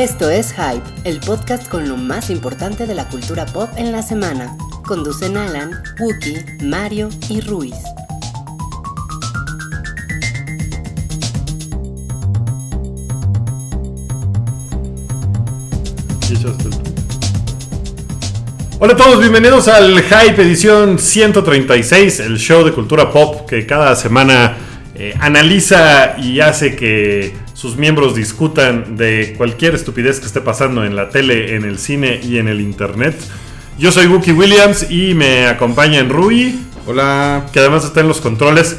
Esto es Hype, el podcast con lo más importante de la cultura pop en la semana. Conducen Alan, Wookie, Mario y Ruiz. Hola a todos, bienvenidos al Hype edición 136, el show de cultura pop que cada semana eh, analiza y hace que sus miembros discutan de cualquier estupidez que esté pasando en la tele, en el cine y en el internet. Yo soy Wookie Williams y me acompaña en Rui, Hola. que además está en los controles.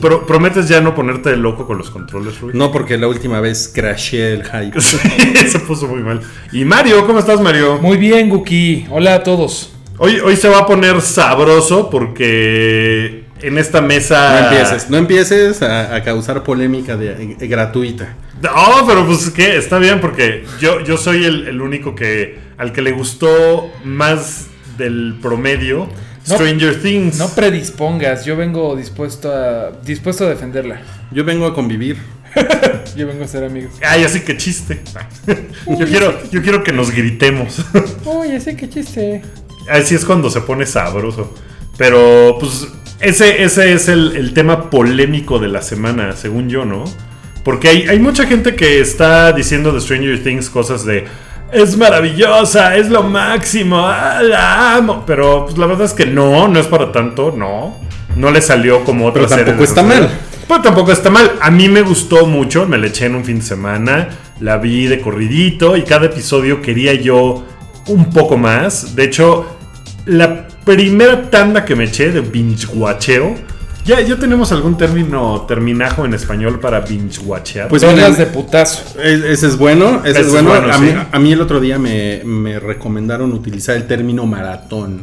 Pro- ¿Prometes ya no ponerte loco con los controles, Rui? No, porque la última vez crashé el hype. Se puso muy mal. Y Mario, ¿cómo estás, Mario? Muy bien, Guki. Hola a todos. Hoy, hoy se va a poner sabroso porque en esta mesa. No empieces, no empieces a, a causar polémica de- eh, gratuita. No, pero pues que está bien porque yo, yo soy el, el único que al que le gustó más del promedio No- Stranger Things. No predispongas, yo vengo dispuesto a dispuesto a defenderla. Yo vengo a convivir. Yo vengo a ser amigos. Ay, así que chiste. Yo quiero, yo quiero que nos gritemos. Oye, sé qué chiste. Así es cuando se pone sabroso. Pero pues ese, ese es el, el tema polémico de la semana, según yo, ¿no? Porque hay, hay mucha gente que está diciendo de Stranger Things cosas de... Es maravillosa, es lo máximo, ah, la amo. Pero pues, la verdad es que no, no es para tanto, no. No le salió como otra Pero tampoco está mal. Pero tampoco está mal. A mí me gustó mucho, me la eché en un fin de semana, la vi de corridito y cada episodio quería yo un poco más. De hecho, la primera tanda que me eché de binge watcheo, ya, ya tenemos algún término terminajo en español para binge watchear. Pues miren, de putazo. es- ese es bueno, ese, Ese es es bueno. bueno, a, sí. mí, a mí el otro día me, me recomendaron utilizar el término maratón.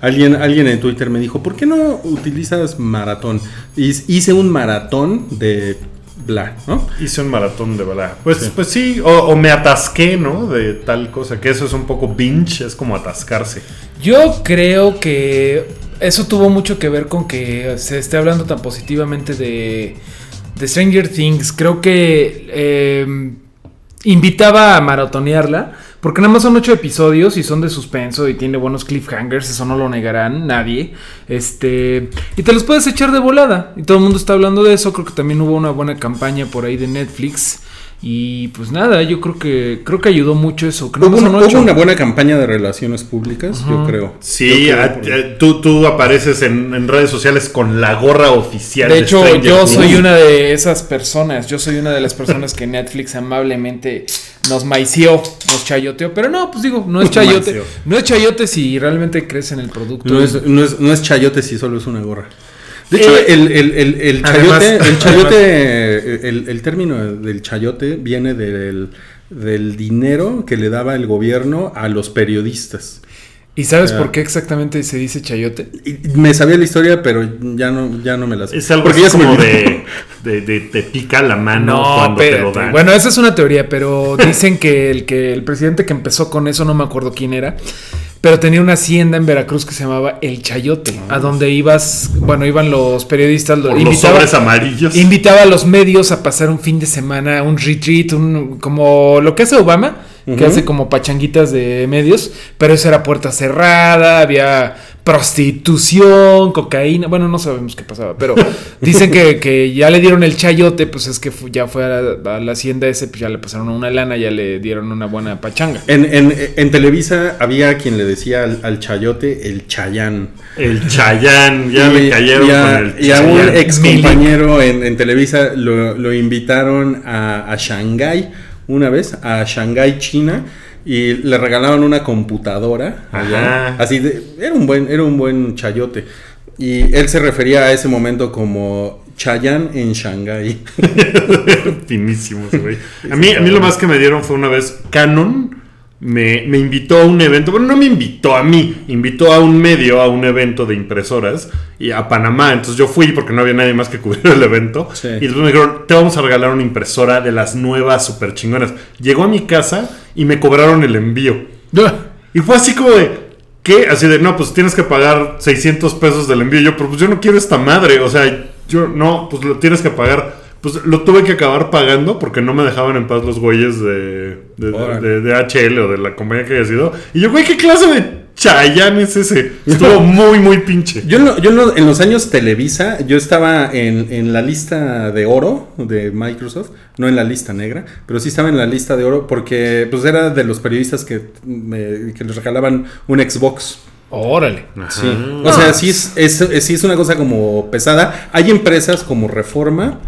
Alguien, alguien en Twitter me dijo, ¿por qué no utilizas maratón? Hice un maratón de bla, ¿no? Hice un maratón de verdad. Pues pues sí, o, o me atasqué, ¿no? De tal cosa, que eso es un poco binge, es como atascarse. Yo creo que eso tuvo mucho que ver con que se esté hablando tan positivamente de, de Stranger Things. Creo que eh, invitaba a maratonearla. Porque nada más son ocho episodios y son de suspenso y tiene buenos cliffhangers, eso no lo negarán nadie. Este. Y te los puedes echar de volada. Y todo el mundo está hablando de eso. Creo que también hubo una buena campaña por ahí de Netflix. Y pues nada, yo creo que creo que ayudó mucho eso. que nada Hubo más una, son ocho. hubo una buena campaña de relaciones públicas, yo creo. Sí, Yo creo a- porque- a- tú, tú apareces en, en redes sociales con la gorra oficial. De hecho, Stranger yo soy una de esas personas. Yo soy una de las personas que Netflix amablemente nos maició, nos chayoteó. Pero no, pues digo, no es chayote. No es chayote si realmente crees en el producto. No es, no, es, no es chayote si solo es una gorra. De hecho, Eh, el, el, el, el además- chayote, el, chayote el, el término del chayote viene del, del dinero que le daba el gobierno a los periodistas. ¿Y sabes Ya. por qué exactamente se dice chayote? Me sabía la historia, pero ya no, ya no me la sé. Es algo Porque así como de, de, de- te pica la mano cuando te lo dan. Bueno, esa es una teoría, pero dicen que el que el presidente que empezó con eso, no me acuerdo quién era, pero tenía una hacienda en Veracruz que se llamaba El Chayote, a donde ibas, bueno, iban los periodistas, los invitaba- sobres amarillos. Invitaba a los medios a pasar un fin de semana, un retreat, un, como lo que hace Obama, que hace como pachanguitas de medios, pero eso era puerta cerrada, había prostitución, cocaína, bueno, no sabemos qué pasaba, pero dicen que, que ya le dieron el chayote, pues es que ya fue a la, a la hacienda ese, pues ya le pasaron una lana, ya le dieron una buena pachanga. En, en, en Televisa había quien le decía al, al chayote el chayán. El Chayán, ya le cayeron y a, con el y a un ex compañero en, en Televisa lo, lo invitaron a, a Shanghái una vez, a Shanghái, China, y le regalaron una computadora. allá. Así de, era un buen, era un buen chayote. Y él se refería a ese momento como Chayán en Shanghái. Finísimos, güey. A mí, a mí lo más que me dieron fue una vez Canon. Me, me invitó a un evento, bueno, no me invitó a mí, invitó a un medio a un evento de impresoras y a Panamá. Entonces yo fui porque no había nadie más que cubriera el evento. Sí. Y después me dijeron, te vamos a regalar una impresora de las nuevas super chingonas. Llegó a mi casa y me cobraron el envío. Y fue así como de, ¿qué? Así de, no, pues tienes que pagar 600 pesos del envío. Yo, pero pues yo no quiero esta madre. O sea, yo no, pues lo tienes que pagar pues lo tuve que acabar pagando porque no me dejaban en paz los güeyes de, de, de- de HL o de la compañía que haya sido. Y yo, güey, ¿qué clase de Chayanne es ese? Estuvo muy, muy pinche. Yo, en lo- yo en lo- en los años Televisa, yo estaba en, en la lista de oro de Microsoft, no en la lista negra, pero sí estaba en la lista de oro porque pues era de los periodistas que, me- que les regalaban un Xbox. Órale. Sí. O sea, sí es, es- es- sí es una cosa como pesada. Hay empresas como Reforma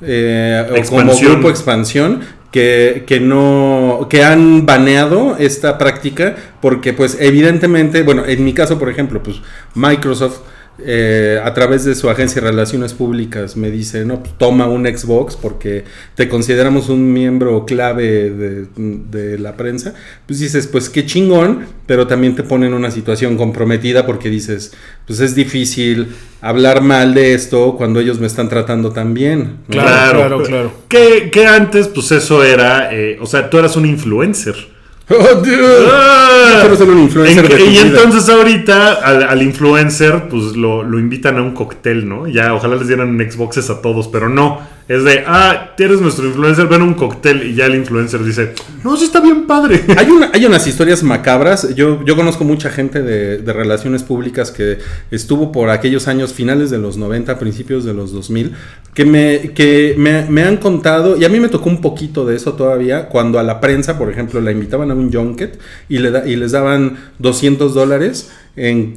eh, o como. Grupo Expansión que, que no que han baneado esta práctica porque pues evidentemente, bueno, en mi caso por ejemplo, pues Microsoft eh, a través de su agencia de relaciones públicas me dice, no, pues, toma un Xbox porque te consideramos un miembro clave de, de la prensa, pues dices, pues qué chingón, pero también te pone en una situación comprometida porque dices, pues es difícil hablar mal de esto cuando ellos me están tratando tan bien. ¿no? Claro, claro, claro. Que, que antes, pues eso era. eh, o sea, tú eras un influencer. Oh, Dios. Ah. ser un influencer En- de tu y vida. entonces ahorita al, al influencer pues lo, lo invitan a un cóctel, ¿no? Ya ojalá les dieran Xboxes a todos, pero no. Es de, ah, eres nuestro influencer, ven un cóctel y ya el influencer dice, no, sí está bien padre. Hay, una- hay unas historias macabras. Yo, yo conozco mucha gente de, de relaciones públicas que estuvo por aquellos años finales de los 90, principios de los 2000, que me, que me, me han contado, y a mí me tocó un poquito de eso todavía, cuando a la prensa, por ejemplo, la invitaban a un junket y, le da- y les daban 200 dólares en,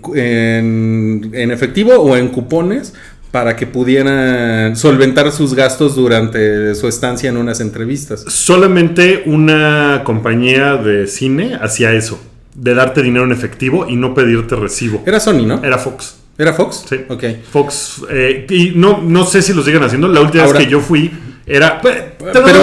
en efectivo o en cupones para que pudieran solventar sus gastos durante su estancia en unas entrevistas. Solamente una compañía de cine hacía eso, de darte dinero en efectivo y no pedirte recibo. Era Sony, ¿no? Era Fox. ¿Era Fox? Sí. Ok. Fox, eh, y no, no sé si lo siguen haciendo. La última Ahora- vez que yo fui era. Pero-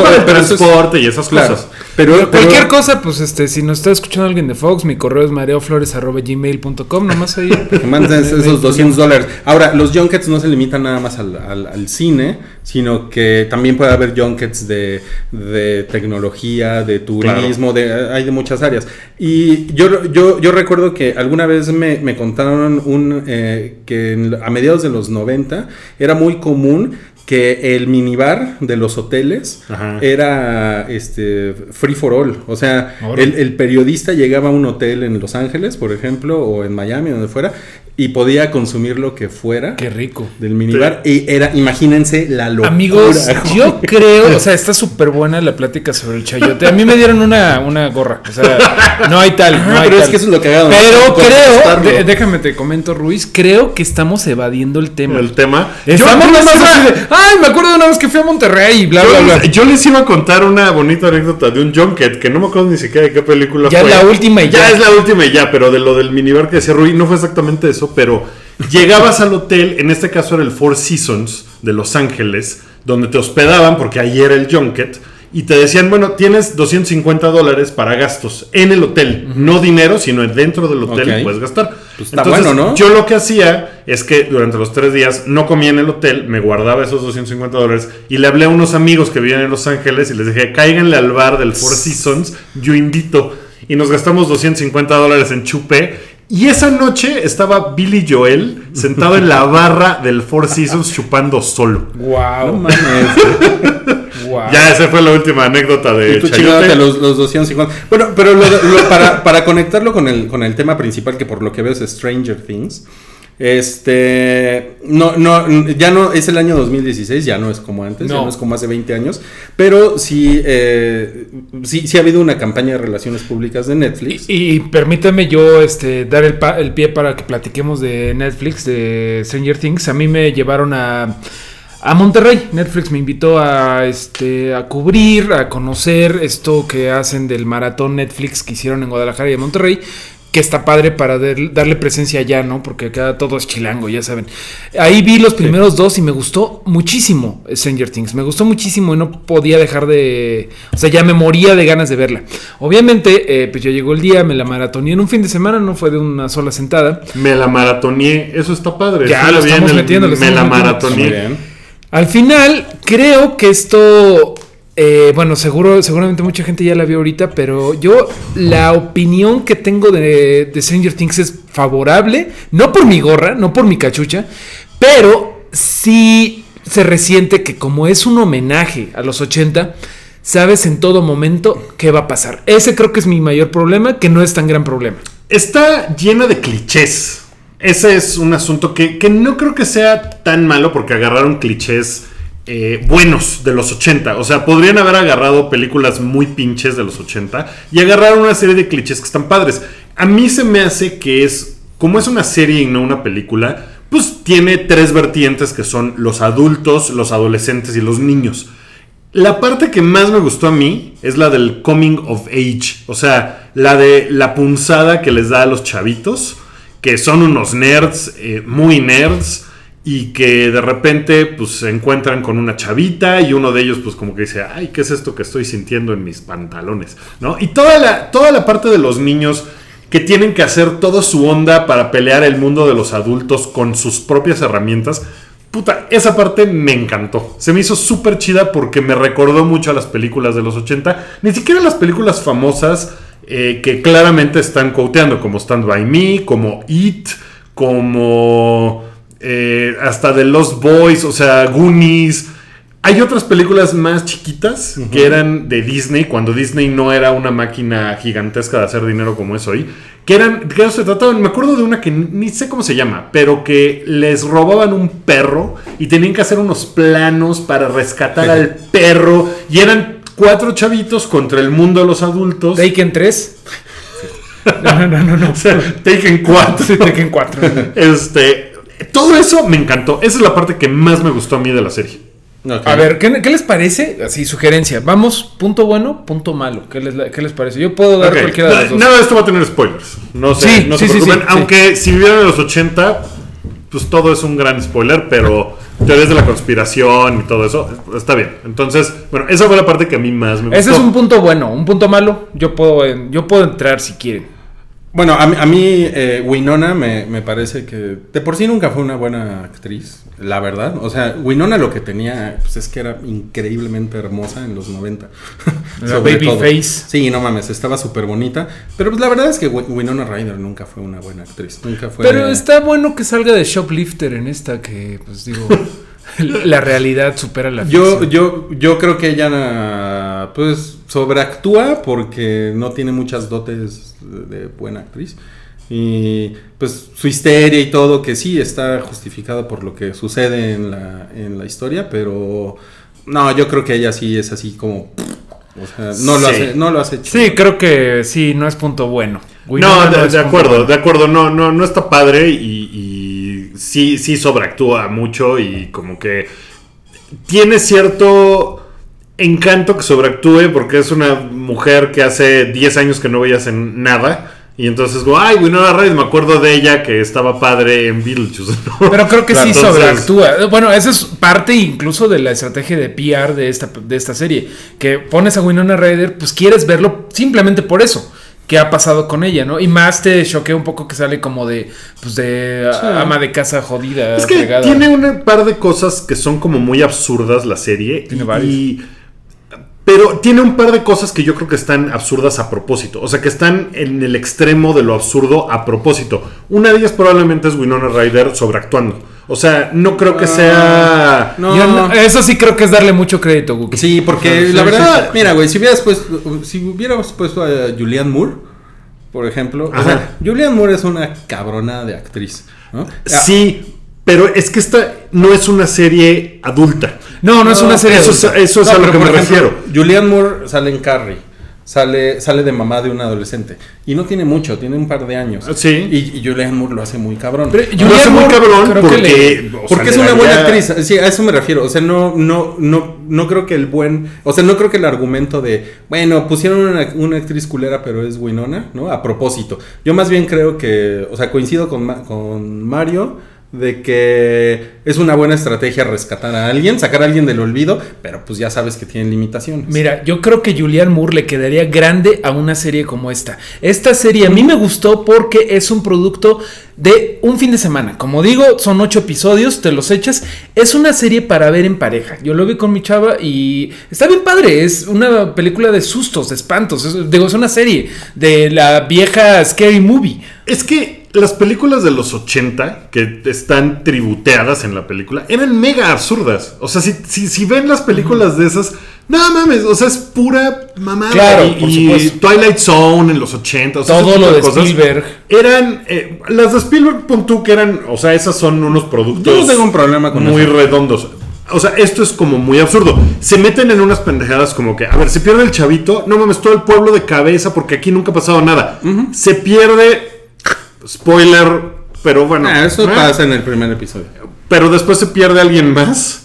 para el es- transporte y esas Claro. cosas. Pero, Cualquier cosa, pues este, si nos está escuchando alguien de Fox, mi correo es mareoflores.gmail.com, nomás ahí. que manden esos 200 dólares. Ahora, los junkets no se limitan nada más al, al- al cine, sino que también puede haber junkets de, de tecnología, de turismo, de, hay de muchas áreas. Y yo, yo, yo recuerdo que alguna vez me, me contaron un, eh, que en- a mediados de los 90 era muy común que el minibar de los hoteles Ajá. era este free for all. O sea, el, el periodista llegaba a un hotel en Los Ángeles, por ejemplo, o en Miami, donde fuera, y podía consumir lo que fuera Qué rico. del minibar. Y era, imagínense la locura. Amigos, yo creo, o sea, está súper buena la plática sobre el chayote. A mí me dieron una, una gorra. O sea, no hay tal. No Ah, hay pero es que eso es lo cagado, ¿no? Pero Con creo, de- déjame te comento, Ruiz, creo que estamos evadiendo el tema. El tema. Estamos Yo- más iba- así de, ay, me acuerdo de una vez que fui a Monterrey y bla, bla, Yo bla. les, yo les iba a contar una bonita anécdota de un junket que no me acuerdo ni siquiera de qué película Ya fue. es la última y ya. es la última y ya, pero de lo del minibar que decía Rui, no fue exactamente eso, pero llegabas al hotel, en este caso era el Four Seasons de Los Ángeles, donde te hospedaban, porque ahí era el junket, y te decían, bueno, tienes 250 dólares para gastos en el hotel, no dinero, sino dentro del hotel Ok. puedes gastar. Pues está bueno, ¿no? Yo lo que hacía es que durante los tres días no comía en el hotel, me guardaba esos 250 dólares y le hablé a unos amigos que vivían en Los Ángeles y les dije, cáiganle al bar del Four Seasons, yo invito. Y nos gastamos 250 dólares en chupe. Y esa noche estaba Billy Joel sentado en la barra del Four Seasons chupando solo. No Wow, mames. wow. Ya, esa fue la última anécdota de tú Chayote. los, los 250. Bueno, pero lo- lo- para, para conectarlo con el, con el tema principal, que por lo que veo es Stranger Things. Este. No, no, ya no es el año 2016, ya no es como antes, ya No. no es como hace 20 años. Pero sí, eh, sí, sí ha habido una campaña de relaciones públicas de Netflix. Y, y permítame yo este, dar el, pa- el pie para que platiquemos de Netflix, de Stranger Things. A mí me llevaron a, a Monterrey. Netflix me invitó a, este, a cubrir, a conocer esto que hacen del maratón Netflix que hicieron en Guadalajara y en Monterrey. Que está padre para dar- darle presencia allá, ¿no? Porque acá todo es chilango, ya saben. Ahí vi los primeros dos y me gustó muchísimo Stranger Things. Me gustó muchísimo y no podía dejar de. O sea, ya me moría de ganas de verla. Obviamente, eh, pues ya llegó el día, me la maratoné en un fin de semana, no fue de una sola sentada. Me la maratoneé, eso está padre. Ya, Sí, lo vi estamos en el- metiendo, lo Me la maratoneé. Al final, creo que esto. Eh, bueno, seguro, seguramente mucha gente ya la vio ahorita, pero yo la opinión que tengo de, de Stranger Things es favorable, no por mi gorra, no por mi cachucha, pero sí, se resiente que como es un homenaje a los 80, sabes en todo momento qué va a pasar. Ese creo que es mi mayor problema, que no es tan gran problema. Está llena de clichés. Ese es un asunto que, que no creo que sea tan malo porque agarraron clichés eh, buenos de los 80. O sea, podrían haber agarrado películas muy pinches de los 80 y agarraron una serie de clichés que están padres. A mí se me hace que es, como es una serie y no una película, pues tiene tres vertientes que son los adultos, los adolescentes y los niños. La parte que más me gustó a mí es la del coming of age, o sea, la de la punzada que les da a los chavitos, que son unos nerds, eh, muy nerds, y que de repente pues se encuentran con una chavita y uno de ellos pues como que dice, ay, ¿qué es esto que estoy sintiendo en mis pantalones? ¿No? Y toda la, toda la parte de los niños que tienen que hacer toda su onda para pelear el mundo de los adultos con sus propias herramientas, Puta, esa parte me encantó. Se me hizo súper chida porque me recordó mucho a las películas de los 80. Ni siquiera las películas famosas eh, que claramente están quoteando, como Stand By Me, como It, como eh, hasta The Lost Boys, o sea, Goonies. Hay otras películas más chiquitas que eran de Disney, cuando Disney no era una máquina gigantesca de hacer dinero como es hoy, que eran, que se trataban, me acuerdo de una que ni sé cómo se llama, pero que les robaban un perro y tenían que hacer unos planos para rescatar al perro y eran cuatro chavitos contra el mundo de los adultos. Taken 3. No, no, no, no. O sea, Taken 4. Sí, Taken 4. Este, todo eso me encantó. Esa es la parte que más me gustó a mí de la serie. A ver, ¿qué, qué les parece? Así, sugerencia. Vamos, punto bueno, punto malo. ¿Qué les, qué les parece? Yo puedo dar cualquiera de los dos. Nada de esto va a tener spoilers. No sé, Sí, no sí, se sí, preocupen. sí, Aunque si vivieron en los 80, pues todo es un gran spoiler, pero teorías de la conspiración y todo eso está bien. Entonces, bueno, esa fue la parte que a mí más me gustó. Ese es un punto bueno. Un punto malo, yo puedo, yo puedo entrar si quieren. Bueno, a mí, a mí, eh, Winona me, me parece que de por sí nunca fue una buena actriz, la verdad. O sea, Winona lo que tenía pues, es que era increíblemente hermosa en los 90. La Sobre baby todo. face. Sí, no mames, estaba súper bonita. Pero pues la verdad es que Wi- Winona Ryder nunca fue una buena actriz. Nunca fue. Pero está bueno que salga de shoplifter en esta que, pues digo, la realidad supera la Yo, ficción. yo, yo creo que ella pues sobreactúa porque no tiene muchas dotes de buena actriz. Y pues su histeria y todo, que sí está justificado por lo que sucede en la, en la historia, pero no, yo creo que ella sí es así como... O sea, no, lo, hace, no lo hace chido. Sí, creo que sí, no es punto bueno. No, de, acuerdo, bueno. de acuerdo. No, no, no está padre y, y sí, sí sobreactúa mucho y como que tiene cierto encanto que sobreactúe porque es una mujer que hace 10 años que no veías en nada. Y entonces, como, ay, Winona Ryder, me acuerdo de ella que estaba padre en Beetlejuice. ¿no? Pero creo que sí Entonces, sobreactúa. Bueno, esa es parte incluso de la estrategia de PR de esta, de esta serie. Que pones a Winona Ryder, pues quieres verlo simplemente por eso. ¿Qué ha pasado con ella, no? Y más te choquea un poco que sale como de, pues de ama de casa jodida. Es que tiene un par de cosas que son como muy absurdas la serie. Tiene y- varias. y- pero tiene un par de cosas que yo creo que están absurdas a propósito. O sea, que están en el extremo de lo absurdo a propósito. Una de ellas probablemente es Winona Ryder sobreactuando. O sea, no creo que sea... No, Yo no- eso sí creo que es darle mucho crédito, Guki. Sí, porque Sí, la verdad, sí. mira, güey, si hubieras puesto, si hubiéramos puesto a Julianne Moore, por ejemplo, o Ajá. sea, Julianne Moore es una cabrona de actriz, ¿no? Sí, pero es que esta no es una serie adulta. No, no, es una serie Eso es, adulta. eso es No, a lo que me ejemplo, refiero. Julianne Moore sale en Carrie. Sale, sale de mamá de un adolescente. Y no tiene mucho, tiene un par de años. Sí. Y, y Julianne Moore lo hace muy cabrón. Pero Lo hace muy Moore, cabrón creo que porque... le- Porque es una buena actriz, sí, a eso me refiero. O sea, no, no, no, no creo que el buen, o sea, no creo que el argumento de, bueno, pusieron una, una actriz culera, pero es Winona, ¿no? A propósito. Yo más bien creo que, o sea, coincido con, con Mario de que es una buena estrategia rescatar a alguien, sacar a alguien del olvido, pero pues ya sabes que tienen limitaciones. Mira, yo creo que Julianne Moore le quedaría grande a una serie como esta. Esta serie a mí me gustó porque es un producto de un fin de semana. Como digo, son ocho episodios, te los echas. Es una serie para ver en pareja. Yo lo vi con mi chava y está bien padre. Es una película de sustos, de espantos. Es, digo, es una serie de la vieja Scary Movie. Es que las películas de los 80 que están tributeadas en la película eran mega absurdas. O sea, si, si, si ven las películas de esas, no mames, o sea, es pura mamada. Claro, y, por y supuesto. Twilight Zone en los 80. o sea, Todo ese tipo lo de cosas Spielberg. Eran, eh, las de Spielberg, pon tú que eran, o sea, esas son unos productos Yo no tengo un problema con muy eso. redondos. O sea, esto es como muy absurdo. Se meten en unas pendejadas como que, a ver, se pierde el chavito, no mames, todo el pueblo de cabeza porque aquí nunca ha pasado nada. Se pierde, spoiler, pero bueno. Ah, eso ah, pasa en el primer episodio. Pero después se pierde alguien más.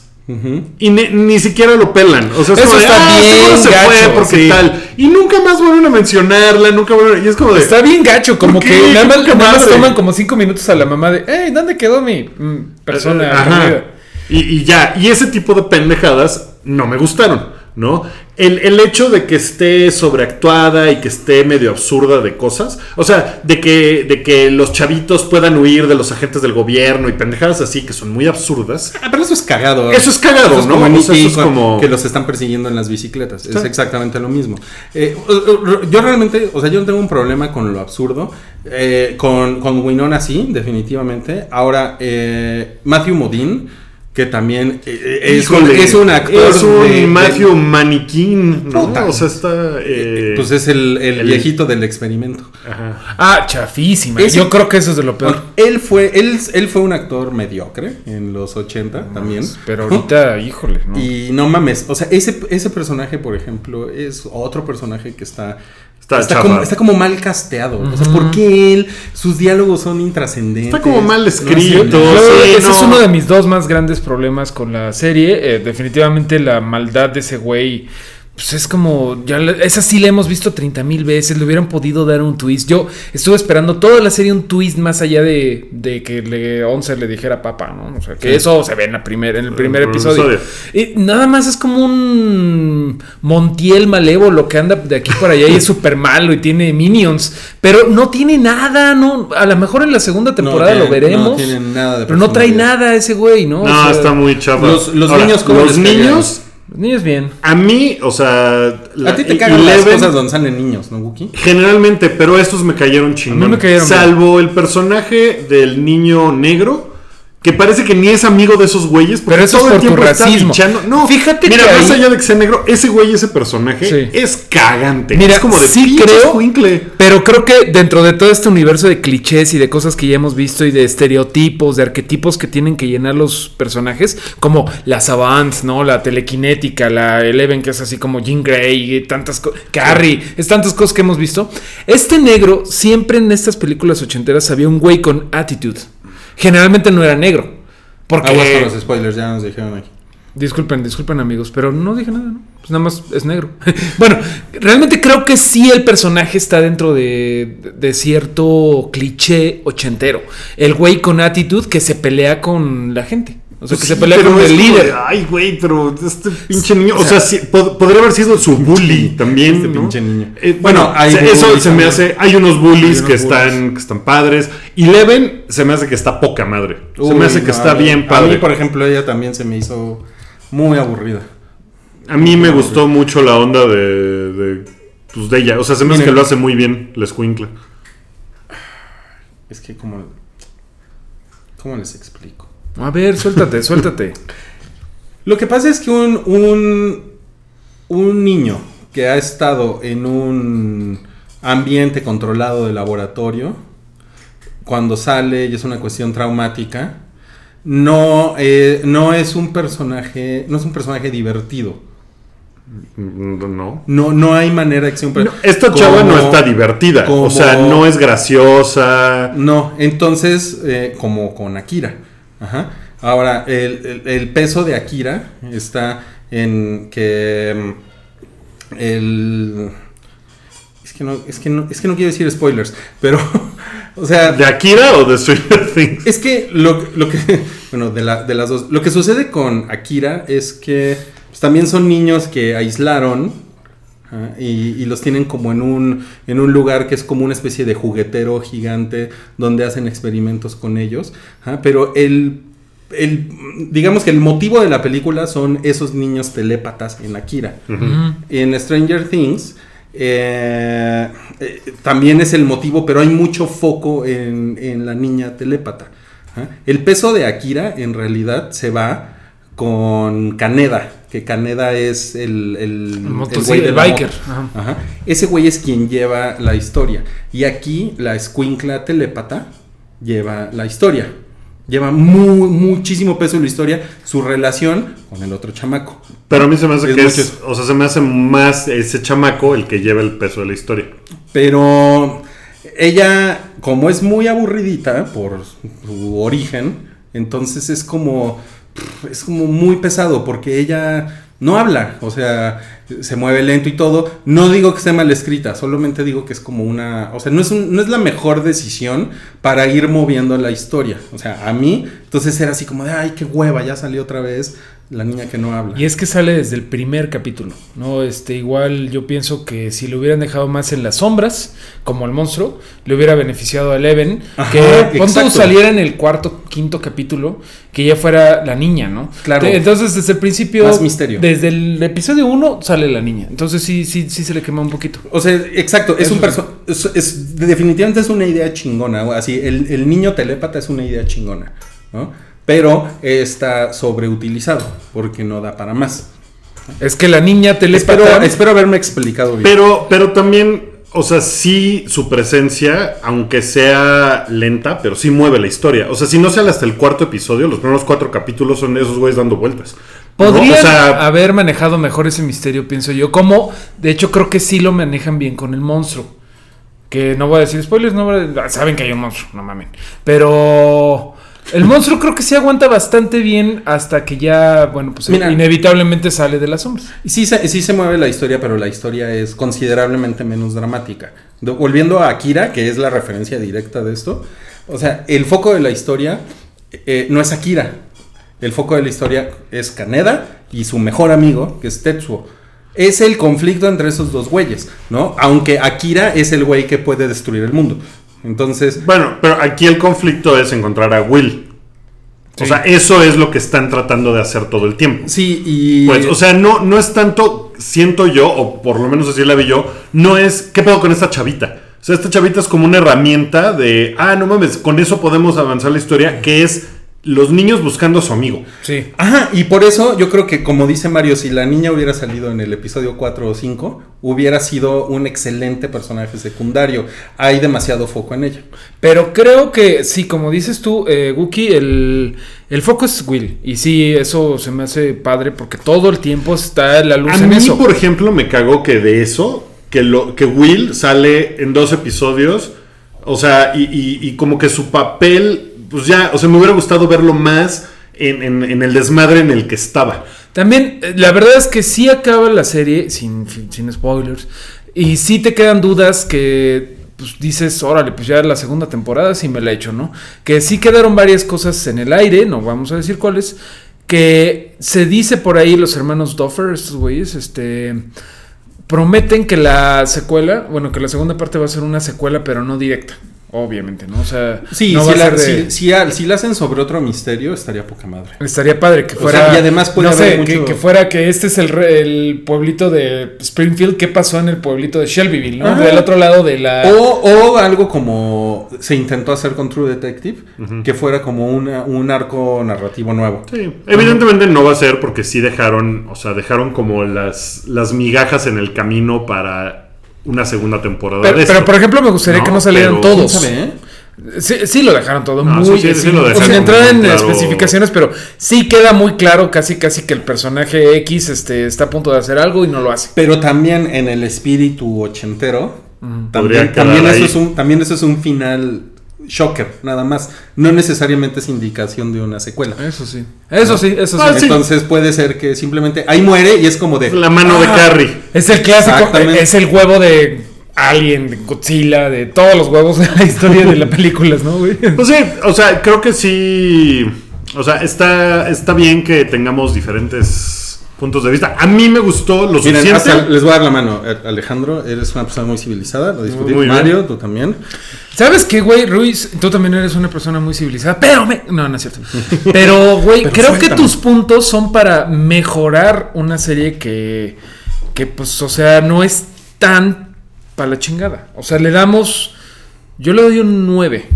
Y ni, ni siquiera lo pelan. O sea, es Eso como de, está "Ah, bien se gacho, fue porque sí. tal. Y nunca más vuelven a mencionarla, nunca vuelven. Y es como de. Está bien gacho, como ¿Por que nada nada más toman como cinco minutos a la mamá de, hey, ¿dónde quedó mi mm, persona? Ajá. perdida?" Y, y ya, y ese tipo de pendejadas no me gustaron, ¿no? El, el hecho de que esté sobreactuada y que esté medio absurda de cosas, o sea, de que, de que los chavitos puedan huir de los agentes del gobierno y pendejadas así que son muy absurdas. Ah, pero eso es cagado. Eso es cagado, Eso es ¿no? como en O sea, eso E.T., es con- como- que los están persiguiendo en las bicicletas. Es Sí. exactamente lo mismo. Eh, yo realmente, o sea, yo no tengo un problema con lo absurdo. Eh, con, con Winona sí, definitivamente. Ahora, eh, Matthew Modine, que también eh, es, un, Híjole, es un actor. Es un de- Maniquín, ¿no? Puta. O sea, está. eh, pues es el, el el- viejito del experimento. ajá. Ah, chafísima. Ese- Yo creo que eso es de lo peor. Bueno, él fue, él, él fue un actor mediocre en los 80 también. Pero ahorita, híjole, ¿no? Y no mames, o sea, ese, ese personaje, por ejemplo, es otro personaje que está. Está chafa. como, está como mal casteado. O sea, ¿por qué él? Sus diálogos son intrascendentes. Está como mal No escrito. sí, ese es no. uno de mis dos más grandes problemas con la serie. Eh, definitivamente la maldad de ese güey. Pues es como, ya esa sí la hemos visto 30 mil veces, le hubieran podido dar un twist. Yo estuve esperando toda la serie un twist más allá de, de que le, 11 le dijera papá, ¿no? O sea, que eso se ve en, la primer, en el primer el episodio. episodio. Y nada más es como un Montiel malévolo que anda de aquí para allá y es súper malo y tiene minions, pero no tiene nada, ¿no? A lo mejor en la segunda temporada tiene- lo veremos. no tiene nada de pero no trae nada ese güey, ¿no? O No, sea, está muy chafa. Los- los Ahora, niños, ¿cómo Los niños, Los niños bien. a mí, o sea. la- A ti te cagan las cosas donde salen niños, ¿no, Wookie? Generalmente, pero estos me cayeron chingón. A mí me cayeron bien. Salvo el personaje del niño negro. Que parece que ni es amigo de esos güeyes. porque Pero eso es todo el por tu tiempo está racismo. bichando. No, Fíjate mira, que más ahí- allá de que sea negro, ese güey, ese personaje, Sí. es cagante. Mira, es como de sí creo, escuincle. pero creo que dentro de todo este universo de clichés y de cosas que ya hemos visto y de estereotipos, de arquetipos que tienen que llenar los personajes, como la Savant, ¿no? La telequinética, la Eleven, que es así como Jean Grey, y tantas cosas, Carrie, es tantas cosas que hemos visto. Este negro, siempre en estas películas ochenteras había un güey con attitude. Generalmente no era negro. Porque... Aguas con los spoilers, ya nos dijeron aquí. Disculpen, disculpen amigos, pero no dije nada, ¿no? Pues nada más es negro. bueno, realmente creo que sí el personaje está dentro de, de cierto cliché ochentero. El güey con actitud que se pelea con la gente. O sea, que se Sí, pelea con el líder. de, Ay, güey, pero este pinche niño. O sea, sí, pod- podría haber sido su bully también. Este ¿no? pinche niño. Eh, bueno, Bueno, hay se- eso se me hace. Hay unos bullies Hay unos que, están, que están padres. Y Leven se me hace que está poca madre. se me hace que no, está a mí- bien A padre. mí, por ejemplo, ella también se me hizo muy aburrida. A mí me gustó mucho la onda de, de, pues, de ella. O sea, se me hace que lo hace muy bien, la escuincla. Es que como... ¿Cómo les explico? A ver, suéltate, suéltate. Lo que pasa es que un, un, un niño que ha estado en un ambiente controlado de laboratorio, cuando sale y es una cuestión traumática, no, eh, no es un personaje, no es un personaje divertido. No. No, no hay manera de que sea un per- Esta chava no está divertida. como- O sea, no es graciosa. No, entonces, eh, como con Akira. Ajá. Ahora, el, el- el peso de Akira está en que mm, el... Es que, no, es, que no, es que no quiero decir spoilers, pero, o sea, ¿De Akira o de Stranger Things? es que lo, lo que, bueno, de, la- de las dos, lo que sucede con Akira es que pues, también son niños que aislaron ajá, y, y los tienen como en un, en un lugar que es como una especie de juguetero gigante donde hacen experimentos con ellos, ajá, pero el, el, digamos que el motivo de la película son esos niños telépatas en Akira. En Stranger Things, eh, eh, también es el motivo, pero hay mucho foco en, en la niña telépata. ¿ah? El peso de Akira en realidad se va con Kaneda, que Kaneda es el, el, El moto- el sí, güey el la biker, ajá. Ajá. Ese güey es quien lleva la historia. Y aquí la escuincla telépata lleva la historia. Lleva mu- muchísimo peso en la historia su relación con el otro chamaco. Pero a mí se me hace Es que es, o sea, se me hace más ese chamaco el que lleva el peso de la historia. Pero ella, como es muy aburridita por su origen, entonces es como es como muy pesado porque ella no habla, o sea, se mueve lento y todo. No digo que esté mal escrita, solamente digo que es como una, o sea, no es no es la mejor decisión para ir moviendo la historia. O sea, a mí, entonces era así como de, ay, qué hueva, ya salió otra vez la niña que no habla. Y es que sale desde el primer capítulo, ¿no? Este, igual yo pienso que si lo hubieran dejado más en las sombras, como el monstruo, le hubiera beneficiado a Eleven, Ajá, que exacto. saliera en el cuarto, quinto capítulo, que ya fuera la niña, ¿no? Claro. Entonces, desde el principio, Más misterio. desde el episodio 1 sale la niña. Entonces sí, sí, sí se le quema un poquito. O sea, exacto, es Eso un perso es, es- definitivamente es una idea chingona, así, el, el niño telépata es una idea chingona, ¿no? Pero está sobreutilizado, porque no da para más. Es que la niña telépata... Espero, espero haberme explicado bien. Pero, pero también, o sea, sí su presencia, aunque sea lenta, pero sí mueve la historia. O sea, si no sale hasta el cuarto episodio, los primeros cuatro capítulos son esos güeyes dando vueltas. ¿no? Podrían O sea, haber manejado mejor ese misterio, pienso yo. Como, de hecho, creo que sí lo manejan bien con el monstruo. Que no voy a decir spoilers, no voy a- saben que hay un monstruo, no mamen. Pero el monstruo creo que sí aguanta bastante bien hasta que ya, bueno, pues Mira. inevitablemente sale de las sombras. Y Sí se, sí se mueve la historia, pero la historia es considerablemente menos dramática. Volviendo a Akira, que es la referencia directa de esto, o sea, el foco de la historia eh, no es Akira. El foco de la historia es Kaneda y su mejor amigo, que es Tetsuo. Es el conflicto entre esos dos güeyes, ¿no? Aunque Akira es el güey que puede destruir el mundo. Entonces, bueno, pero aquí el conflicto es encontrar a Will. O sea, eso es lo que están tratando de hacer todo el tiempo. sí, y... Pues, o sea, no, no es tanto, siento yo, o por lo menos así la vi yo, no es, ¿qué pedo con esta chavita? O sea, esta chavita es como una herramienta de, ah, no mames, con eso podemos avanzar la historia, que es los niños buscando a su amigo. Sí. Ajá, y por eso yo creo que, como dice Mario, si la niña hubiera salido en el episodio 4 o 5, hubiera sido un excelente personaje secundario. Hay demasiado foco en ella. Pero creo que sí, como dices tú, eh, Wookie, el, el foco es Will. Y sí, eso se me hace padre porque todo el tiempo está la luz A en mí, eso. por ejemplo, me cagó que de eso, que, lo, que Will sale en dos episodios, o sea, y, y- y como que su papel, pues ya, o sea, me hubiera gustado verlo más en, el desmadre en el que estaba. También, eh, la verdad es que sí acaba la serie, sin, spoilers, y sí te quedan dudas que pues, dices, órale, pues ya la segunda temporada sí me la he hecho, ¿no? Que sí quedaron varias cosas en el aire, no vamos a decir cuáles, que se dice por ahí los hermanos Duffer, estos güeyes, este... Prometen que la secuela, bueno, que la segunda parte va a ser una secuela, pero no directa, obviamente, ¿no? O sea, Sí, no si, la, de- si, si a- si la hacen sobre otro misterio, estaría poca madre. Estaría padre que O fuera. sea, y además puede no haber sé, que, mucho- que fuera que este es el, re- el pueblito de Springfield. ¿Qué pasó en el pueblito de Shelbyville, no? Ajá. Del otro lado de la. O, o algo como se intentó hacer con True Detective, que fuera como una- un arco narrativo nuevo. Sí, evidentemente no va a ser porque sí dejaron, o sea, dejaron como las, las migajas en el camino para una segunda temporada pero, de esto. pero, por ejemplo, me gustaría No, que no salieran pero- todos. ¿Quién sabe, eh? Sí, sí lo dejaron todo No, muy sí, sí, sí sin- lo dejaron sin entrar en claro. especificaciones, pero sí queda muy claro casi casi que el personaje X este, está a punto de hacer algo y no lo hace. Pero también en el espíritu ochentero, también, eso ahí. es un, también eso es un final shocker, nada más. No necesariamente es indicación de una secuela. Eso sí. Eso sí, eso sí. Ah, sí. Entonces puede ser que simplemente ahí muere y es como de La mano de Ah, Carrie. Es el clásico, Exactamente. es el huevo de Alien, de Godzilla, de todos los huevos de la historia de las películas, ¿no, güey? Pues sí, o sea, creo que sí. O sea, está, está bien que tengamos diferentes puntos de vista. A mí me gustó lo Miren, suficiente. hasta les voy a dar la mano. Eh, Alejandro, eres una persona muy civilizada, lo discutimos. Muy bien. Mario, tú también. ¿Sabes qué, güey? Ruiz, tú también eres una persona muy civilizada, pero me... No, no es cierto. Pero, güey, Pero creo que tus puntos son para mejorar una serie que, que, pues, o sea, no es tan para la chingada. O sea, le damos. Yo le doy un 9.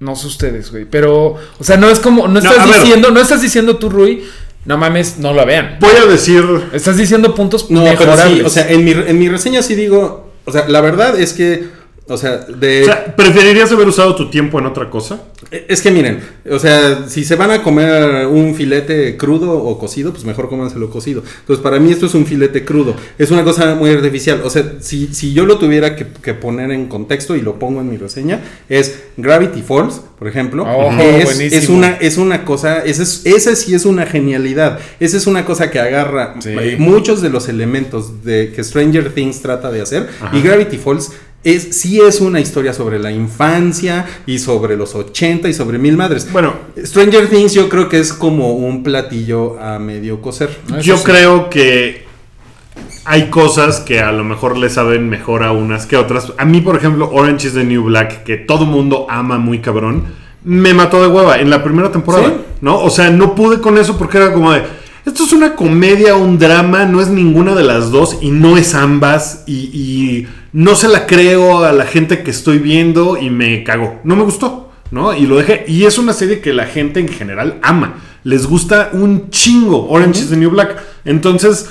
No sé ustedes, güey. Pero, o sea, no es como. No estás diciendo, no estás diciendo tú, Rui. No mames, no la vean. Voy a decir. Estás diciendo puntos No, pero mejorables. sí, o sea, en mi, en mi reseña sí digo, o sea, la verdad es que, o sea, de... O sea, ¿preferirías haber usado tu tiempo en otra cosa? es que miren, o sea, si se van a comer un filete crudo o cocido, pues mejor cómanselo cocido. Entonces, para mí esto es un filete crudo. Es una cosa muy artificial. O sea, si, si yo lo tuviera que, que poner en contexto y lo pongo en mi reseña, es Gravity Falls, por ejemplo. Oh, es, buenísimo. es una, es una cosa, esa, es, esa sí es una genialidad. Esa es una cosa que agarra Sí. muchos de los elementos de que Stranger Things trata de hacer. Ajá. Y Gravity Falls es, sí es una historia sobre la infancia y sobre los 80 y sobre mil madres. Bueno, Stranger Things yo creo que es como un platillo a medio cocer. Ah, yo sí. creo que hay cosas que a lo mejor le saben mejor a unas que a otras. A mí, por ejemplo, Orange is the New Black, que todo mundo ama muy cabrón, me mató de hueva en la primera temporada, ¿Sí? ¿no? O sea, no pude con eso porque era como de, esto es una comedia, un drama, no es ninguna de las dos y no es ambas y, y no se la creo a la gente que estoy viendo y me cagó. No me gustó. ¿no? Y lo dejé. Y es una serie que la gente en general ama. Les gusta un chingo Orange is the New Black. Entonces,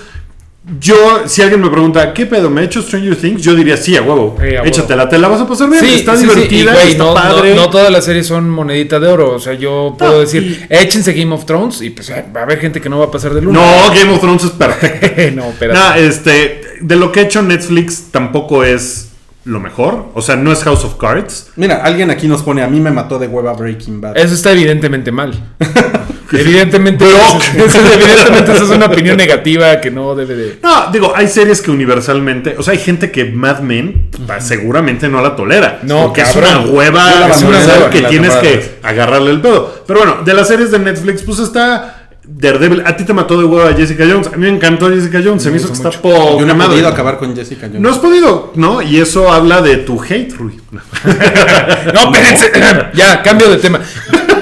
yo, si alguien me pregunta, ¿qué pedo? ¿Me he hecho Stranger Things? Yo diría, sí, a huevo. Sí, a huevo. Échatela, te la vas a pasar bien. está sí, sí. divertida, Y, está no, padre. No, no todas las series son monedita de oro. O sea, yo puedo No, decir, échense Game of Thrones y pues eh, va a haber gente que no va a pasar del uno. No, Game of Thrones es perfecto. no. Nah, este, de lo que ha hecho Netflix tampoco es lo mejor. O sea, no es House of Cards. Mira, alguien aquí nos pone, a mí me mató de hueva Breaking Bad. Eso está evidentemente mal. evidentemente, eso es- evidentemente eso es una opinión negativa que no debe de. No, digo, hay series que universalmente, o sea, hay gente que Mad Men pa, seguramente no la tolera. No, porque cabrón. es una hueva, es una hueva que tienes que agarrarle el pedo. Pero bueno, de las series de Netflix, pues está Daredevil. A ti te mató de hueva Jessica Jones. A mí me encantó Jessica Jones. Se me hizo que está poca Yo no he madre. podido acabar con Jessica Jones. No has podido, ¿no? Y eso habla de tu hate, Rui. No, espérense. ya, cambio de tema.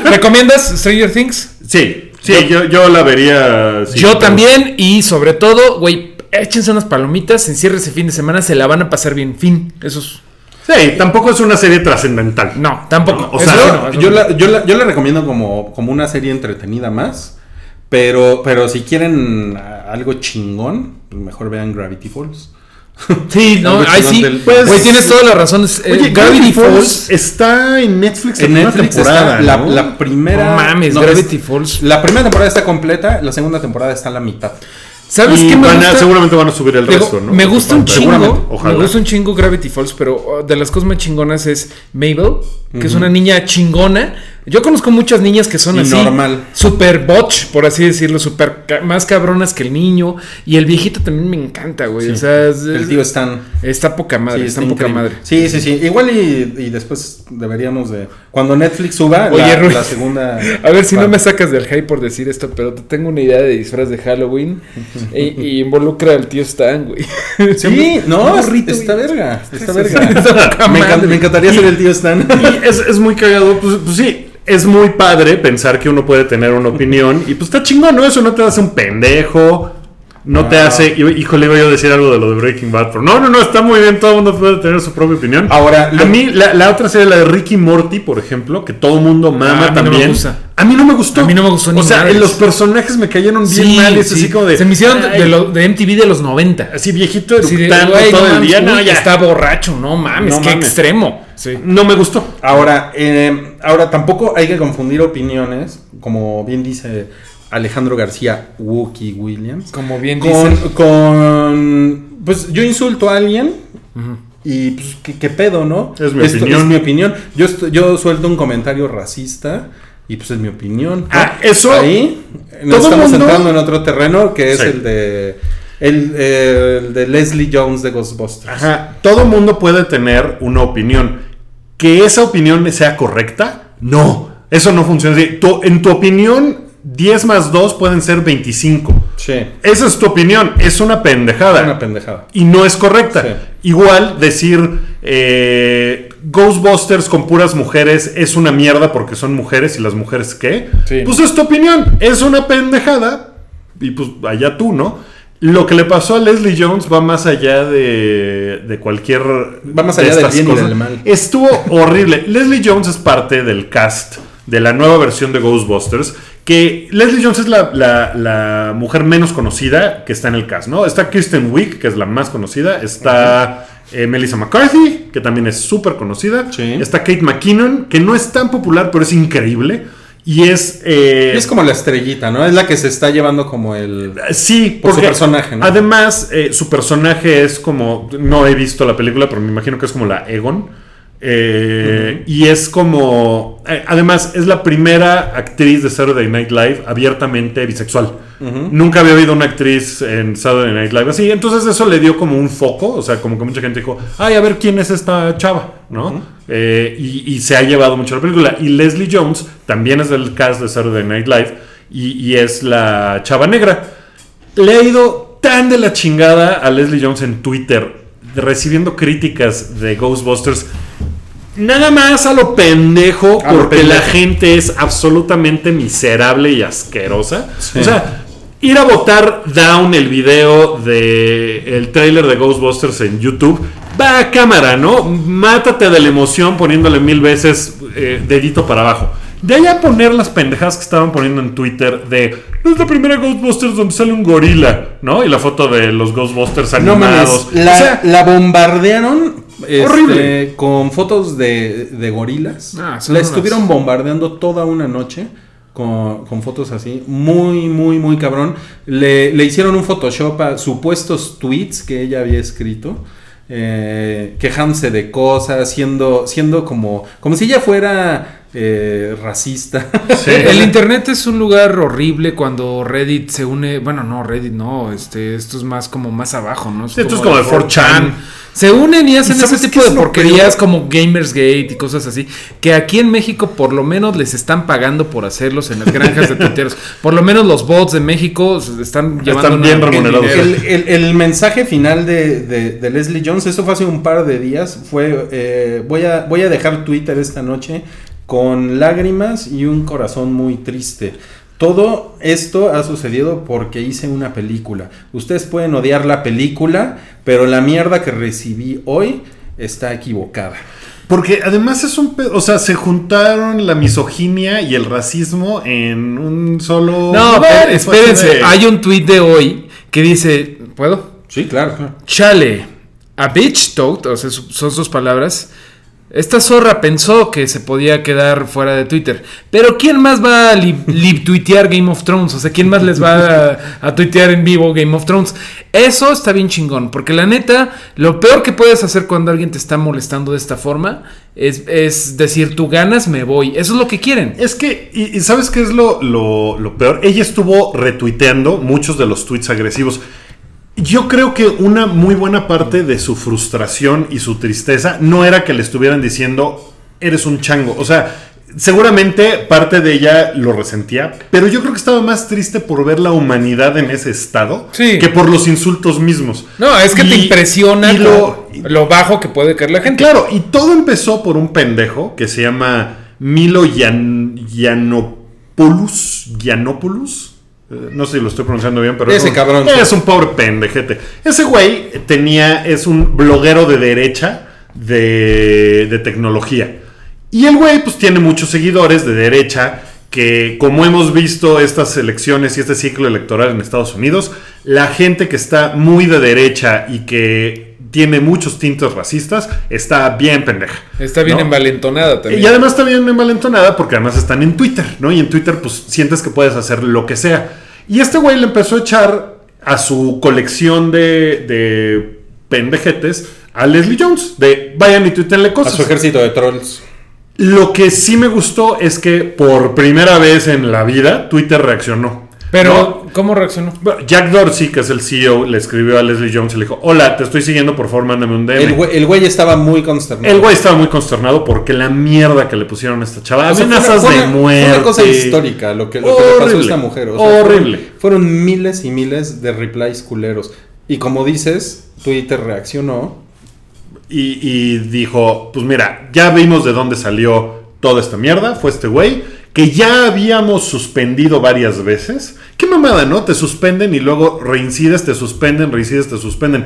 ¿Recomiendas Stranger Things? Sí, sí, yo, yo la vería. sí, Yo pero- también. Y sobre todo, güey, échense unas palomitas, encierre ese fin de semana, se la van a pasar bien. Fin. Eso es. Sí, tampoco es una serie trascendental. No, tampoco. No, o sea, no, Yo, yo la, yo, la, yo la recomiendo como, como una serie entretenida más. Pero, pero si quieren algo chingón, pues mejor vean Gravity Falls. Sí, no, ahí sí. del- Güey, pues- tienes toda la razón. eh, Oye, Gravity Falls. está en Netflix la En primera Netflix temporada. está la, ¿no? la primera. No mames, no, Gravity es- Falls. La primera temporada está completa, la segunda temporada está a la mitad. ¿Sabes Y qué me van a- gusta? seguramente van a subir el Digo, resto, ¿no? Me gusta un chingo. Ojalá. Me gusta un chingo Gravity Falls, pero oh, de las cosas más chingonas es Mabel, que es una niña chingona. Yo conozco muchas niñas que son Y así. normal. Super botch, por así decirlo, super ca- más cabronas que el niño. Y el viejito también me encanta, güey. Sí. O sea, es- El tío Stan. está poca madre, Sí, está, está poca madre. Sí, sí, sí. Igual y, y después deberíamos de. Cuando Netflix suba Oye, la, segunda. A ver si no me sacas del hype por decir esto, pero te tengo una idea de disfraz de Halloween y, y involucra al tío Stan, güey. Sí, no, Un es- gorrito, está güey. verga. Está verga. me, encan- madre. me encantaría ser el tío Stan. Y es, es muy cagado, pues, pues sí, es muy padre pensar que uno puede tener una opinión y pues está chingón, ¿no? Eso no te hace un pendejo, no te Ah. hace, híjole, iba yo a decir algo de lo de Breaking Bad, pero no, no, no, está muy bien, todo el mundo puede tener su propia opinión. Ahora, a lo- mí la, la otra serie, la de Ricky Morty, por ejemplo, que todo el mundo mama Ah, a mí no me también. gusta. A mí no me gustó. A mí no me gustó ni O sea, madres. los personajes me cayeron bien mal, y es así como de... Se me hicieron de, de lo- de MTV de los 90. Así viejito Así de, eructando güey, todo no el mames, día, no, ya. está borracho, no mames, No qué mames. extremo. Sí. No me gustó. Ahora, eh, ahora tampoco hay que confundir opiniones, como bien dice Alejandro García Wookie Williams, Como bien con, dicen. con pues yo insulto a alguien y pues ¿qué, qué pedo, ¿no? Es mi Esto opinión. Es mi opinión. Yo yo suelto un comentario racista y pues es mi opinión. ¿no? Ah, eso- ahí nos todo estamos mundo- entrando en otro terreno que es Sí. el de el, eh, el de Leslie Jones de Ghostbusters. Ajá, todo mundo puede tener una opinión. Que esa opinión sea correcta, no. Eso no funciona así. Tu- en tu opinión, 10 más 2 pueden ser 25. Sí. Esa es tu opinión, es una pendejada. Es una pendejada. y no es correcta. Sí. Igual decir eh, Ghostbusters con puras mujeres es una mierda porque son mujeres y las mujeres qué. Sí. Pues es tu opinión, es una pendejada y pues allá tú, ¿no? lo que le pasó a Leslie Jones va más allá de, de cualquier. Va más de allá del estas bien y del mal. Estuvo horrible. Leslie Jones es parte del cast de la nueva versión de Ghostbusters. Que Leslie Jones es la, la- la mujer menos conocida que está en el cast, ¿no? Está Kristen Wiig, que es la más conocida. Está eh, Melissa McCarthy, que también es súper conocida. Sí. Está Kate McKinnon, que no es tan popular, pero es increíble. Y es. eh, Y es como la estrellita, ¿no? Es la que se está llevando como el... Sí, Por su personaje, ¿no? Además, eh, su personaje es como. No he visto la película, pero me imagino que es como la Egon. Eh, Y es como. eh, además, es la primera actriz de Saturday Night Live abiertamente bisexual. Nunca había habido una actriz en Saturday Night Live así. Entonces, eso le dio como un foco. O sea, como que mucha gente dijo: Ay, a ver quién es esta chava, ¿no? Eh, y, y se ha llevado mucho la película. Y Leslie Jones también es del cast de Saturday Night Live. Y, y es la chava negra le ha ido tan de la chingada a Leslie Jones en Twitter, recibiendo críticas de Ghostbusters. Nada más a lo pendejo, A lo porque la gente es absolutamente miserable y asquerosa. Sí. O sea, ir a votar down el video de el trailer de Ghostbusters en YouTube, va a cámara, ¿no? Mátate de la emoción poniéndole mil veces eh, dedito para abajo. De ahí a poner las pendejadas que estaban poniendo en Twitter de no es la primera Ghostbusters donde sale un gorila, ¿no? Y la foto de los Ghostbusters No animados. la, o sea, la bombardearon este, Horrible. con fotos de, de gorilas. Ah, la unas- estuvieron bombardeando toda una noche con, con fotos así. Muy, muy, muy cabrón. Le, le hicieron un Photoshop a supuestos tweets que ella había escrito. eh, quejándose de cosas, siendo, siendo como, como si ella fuera eh, racista. sí. El internet es un lugar horrible cuando Reddit se une. Bueno, no, Reddit no. Este, esto es más como más abajo, ¿no? Sí, esto es como de 4chan. Se unen y hacen ¿Y sabes ese tipo es de porquerías peor? como Gamersgate y cosas así. Que aquí en México por lo menos les están pagando por hacerlos en las granjas de tuiteros. Por lo menos los bots de México se están llevando Están bien remunerados. El, el- el mensaje final de, de- de Leslie Jones, eso fue hace un par de días, fue eh, voy, a, voy a dejar Twitter esta noche con lágrimas y un corazón muy triste. Todo esto ha sucedido porque hice una película. Ustedes pueden odiar la película, pero la mierda que recibí hoy está equivocada. Porque además es un... pe- O sea, se juntaron la misoginia y el racismo en un solo... No, espérense. de- Hay un tweet de hoy que dice: ¿Puedo? Sí, claro. claro. Chale, a bitch toad, o sea, son sus palabras. Esta zorra pensó que se podía quedar fuera de Twitter. Pero ¿quién más va a lib, lib tuitear Game of Thrones? O sea, ¿quién más les va a, a tuitear en vivo Game of Thrones? Eso está bien chingón. Porque la neta, lo peor que puedes hacer cuando alguien te está molestando de esta forma es, es decir, tú ganas, me voy. Eso es lo que quieren. Es que, y, y ¿sabes qué es lo, lo- lo peor? Ella estuvo retuiteando muchos de los tweets agresivos. Yo creo que una muy buena parte de su frustración y su tristeza no era que le estuvieran diciendo, eres un chango. O sea, seguramente parte de ella lo resentía, pero yo creo que estaba más triste por ver la humanidad en ese estado Sí. que por los insultos mismos. No, es que te impresiona lo, bajo que puede caer la gente. Claro, y todo empezó por un pendejo que se llama Milo Yan, Yiannopoulos. Yiannopoulos. Eh, No sé si lo estoy pronunciando bien, pero Ese es un, cabrón. es un pobre pendejete. Ese güey tenía, es un bloguero de derecha de, de tecnología. Y el güey pues tiene muchos seguidores de derecha que como hemos visto estas elecciones y este ciclo electoral en Estados Unidos, la gente que está muy de derecha y que tiene muchos tintes racistas está bien pendeja. Está bien ¿no? envalentonada también. Y además está bien envalentonada porque además están en Twitter, ¿no? Y en Twitter pues sientes que puedes hacer lo que sea. Y este güey le empezó a echar a su colección de, de pendejetes a Leslie Jones, de vayan y tuitenle A cosas. su ejército de trolls. Lo que sí me gustó es que por primera vez en la vida Twitter reaccionó. Pero, ¿cómo reaccionó? Jack Dorsey, que es el CEO, le escribió a Leslie Jones y le dijo, hola, te estoy siguiendo, por favor, mándame un DM. El güey, el güey estaba muy consternado. El güey estaba muy consternado porque la mierda que le pusieron a esta chava. O sea, fue amenazas una- de fue una- muerte. Fue una cosa histórica lo que, lo que le pasó a esta mujer. Horrible. Fueron, fueron miles y miles de replies culeros. Y como dices, Twitter reaccionó. Y, y dijo, pues mira, ya vimos de dónde salió toda esta mierda. Fue este güey que ya habíamos suspendido varias veces. Qué mamada, ¿no? Te suspenden y luego reincides, te suspenden, reincides, te suspenden.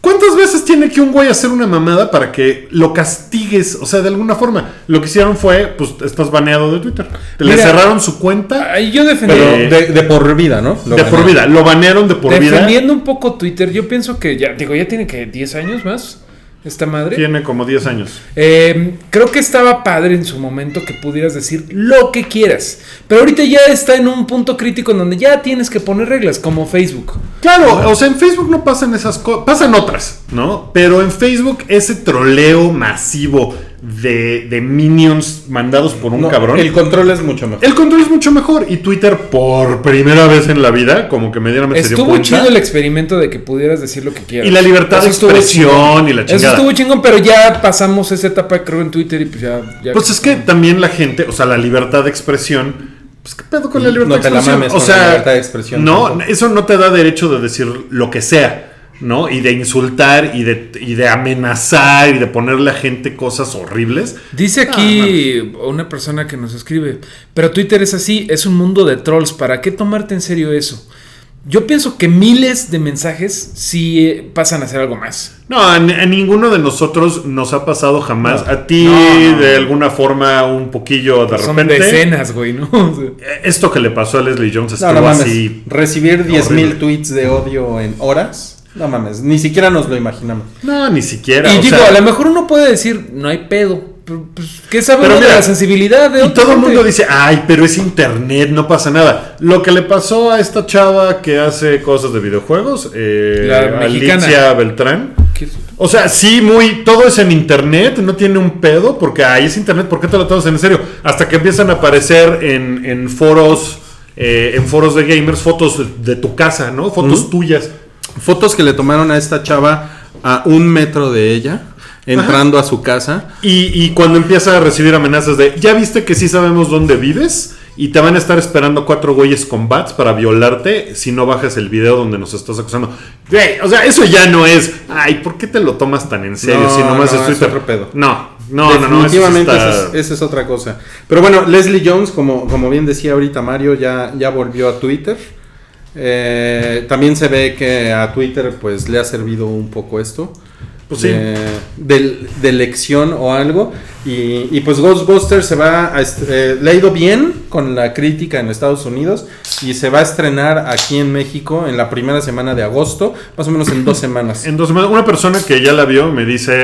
¿Cuántas veces tiene que un güey hacer una mamada para que lo castigues? O sea, de alguna forma. Lo que hicieron fue, pues estás baneado de Twitter. Le cerraron su cuenta Ahí yo defendí. Pero- De, de por vida, ¿no? Lo de ganó. por vida. Lo banearon de por vida. defendiendo un poco Twitter, yo pienso que ya, digo, ya tiene que 10 años más esta madre. Tiene como 10 años. Eh, creo que estaba padre en su momento que pudieras decir lo que quieras. Pero ahorita ya está en un punto crítico en donde ya tienes que poner reglas, como Facebook. Claro, o sea, en Facebook no pasan esas cosas, pasan otras, ¿no? Pero en Facebook ese troleo masivo de, de minions mandados por un No, cabrón. El control es mucho mejor. El control es mucho mejor y Twitter por primera vez en la vida, como que medianamente se dio Estuvo cuenta. chido el experimento de que pudieras decir lo que quieras. Y la libertad de estuvo expresión y la Eso chingada. estuvo chingón, pero ya pasamos esa etapa, creo, en Twitter y pues ya. ya- Pues es que también la gente, o sea, la libertad de expresión. Pues qué pedo con la libertad No te de la expresión. mames o con sea, la libertad de expresión No, tampoco. eso no te da derecho de decir lo que sea, ¿no? Y de insultar y de, y de amenazar y de ponerle a gente cosas horribles. Dice aquí una persona que nos escribe, pero Twitter es así, es un mundo de trolls, ¿para qué tomarte en serio eso? Yo pienso que miles de mensajes sí eh, pasan a ser algo más. No, a, ni- a ninguno de nosotros nos ha pasado jamás. No. a ti, No, no. de alguna forma, un poquillo de Son repente. decenas, güey, ¿no? Eh, Esto que le pasó a Leslie Jones No, estuvo así. Recibir 10.000 horrible. tweets de odio en horas. No mames. Ni siquiera nos lo imaginamos. No, ni siquiera. y o digo, sea, a lo mejor uno puede decir, no hay pedo. pues, ¿Qué sabe Pero uno de la sensibilidad de Y todo el mundo dice, ay, pero es internet, no pasa nada. Lo que le pasó a esta chava que hace cosas de videojuegos, eh, La mexicana. Alicia Beltrán. O sea, sí, muy, todo es en internet, no tiene un pedo, porque ahí es internet, ¿por qué te lo tomas en serio? Hasta que empiezan a aparecer en, en foros, eh, en foros de gamers, fotos de, de tu casa, ¿no? Fotos tuyas. Fotos que le tomaron a esta chava a un metro de ella, entrando a su casa. Y, y cuando empieza a recibir amenazas de, ya viste que sí sabemos dónde vives y te van a estar esperando cuatro güeyes con bats para violarte si no bajas el video donde nos estás acusando. O sea, eso ya no es, ay, ¿por qué te lo tomas tan en serio No, si nomás no, es es Twitter? otro pedo. No, no, no, no. Definitivamente está- esa, es, es otra cosa. Pero bueno, Leslie Jones, como, como bien decía ahorita Mario, ya, ya volvió a Twitter. Eh, también se ve que a Twitter pues le ha servido un poco esto. Pues sí. de, de- de lección o algo. Y, y, pues Ghostbusters se va a eh, le ha ido bien con la crítica en Estados Unidos y se va a estrenar aquí en México en la primera semana de agosto, más o menos en dos semanas. En dos semanas, una persona que ya la vio me dice,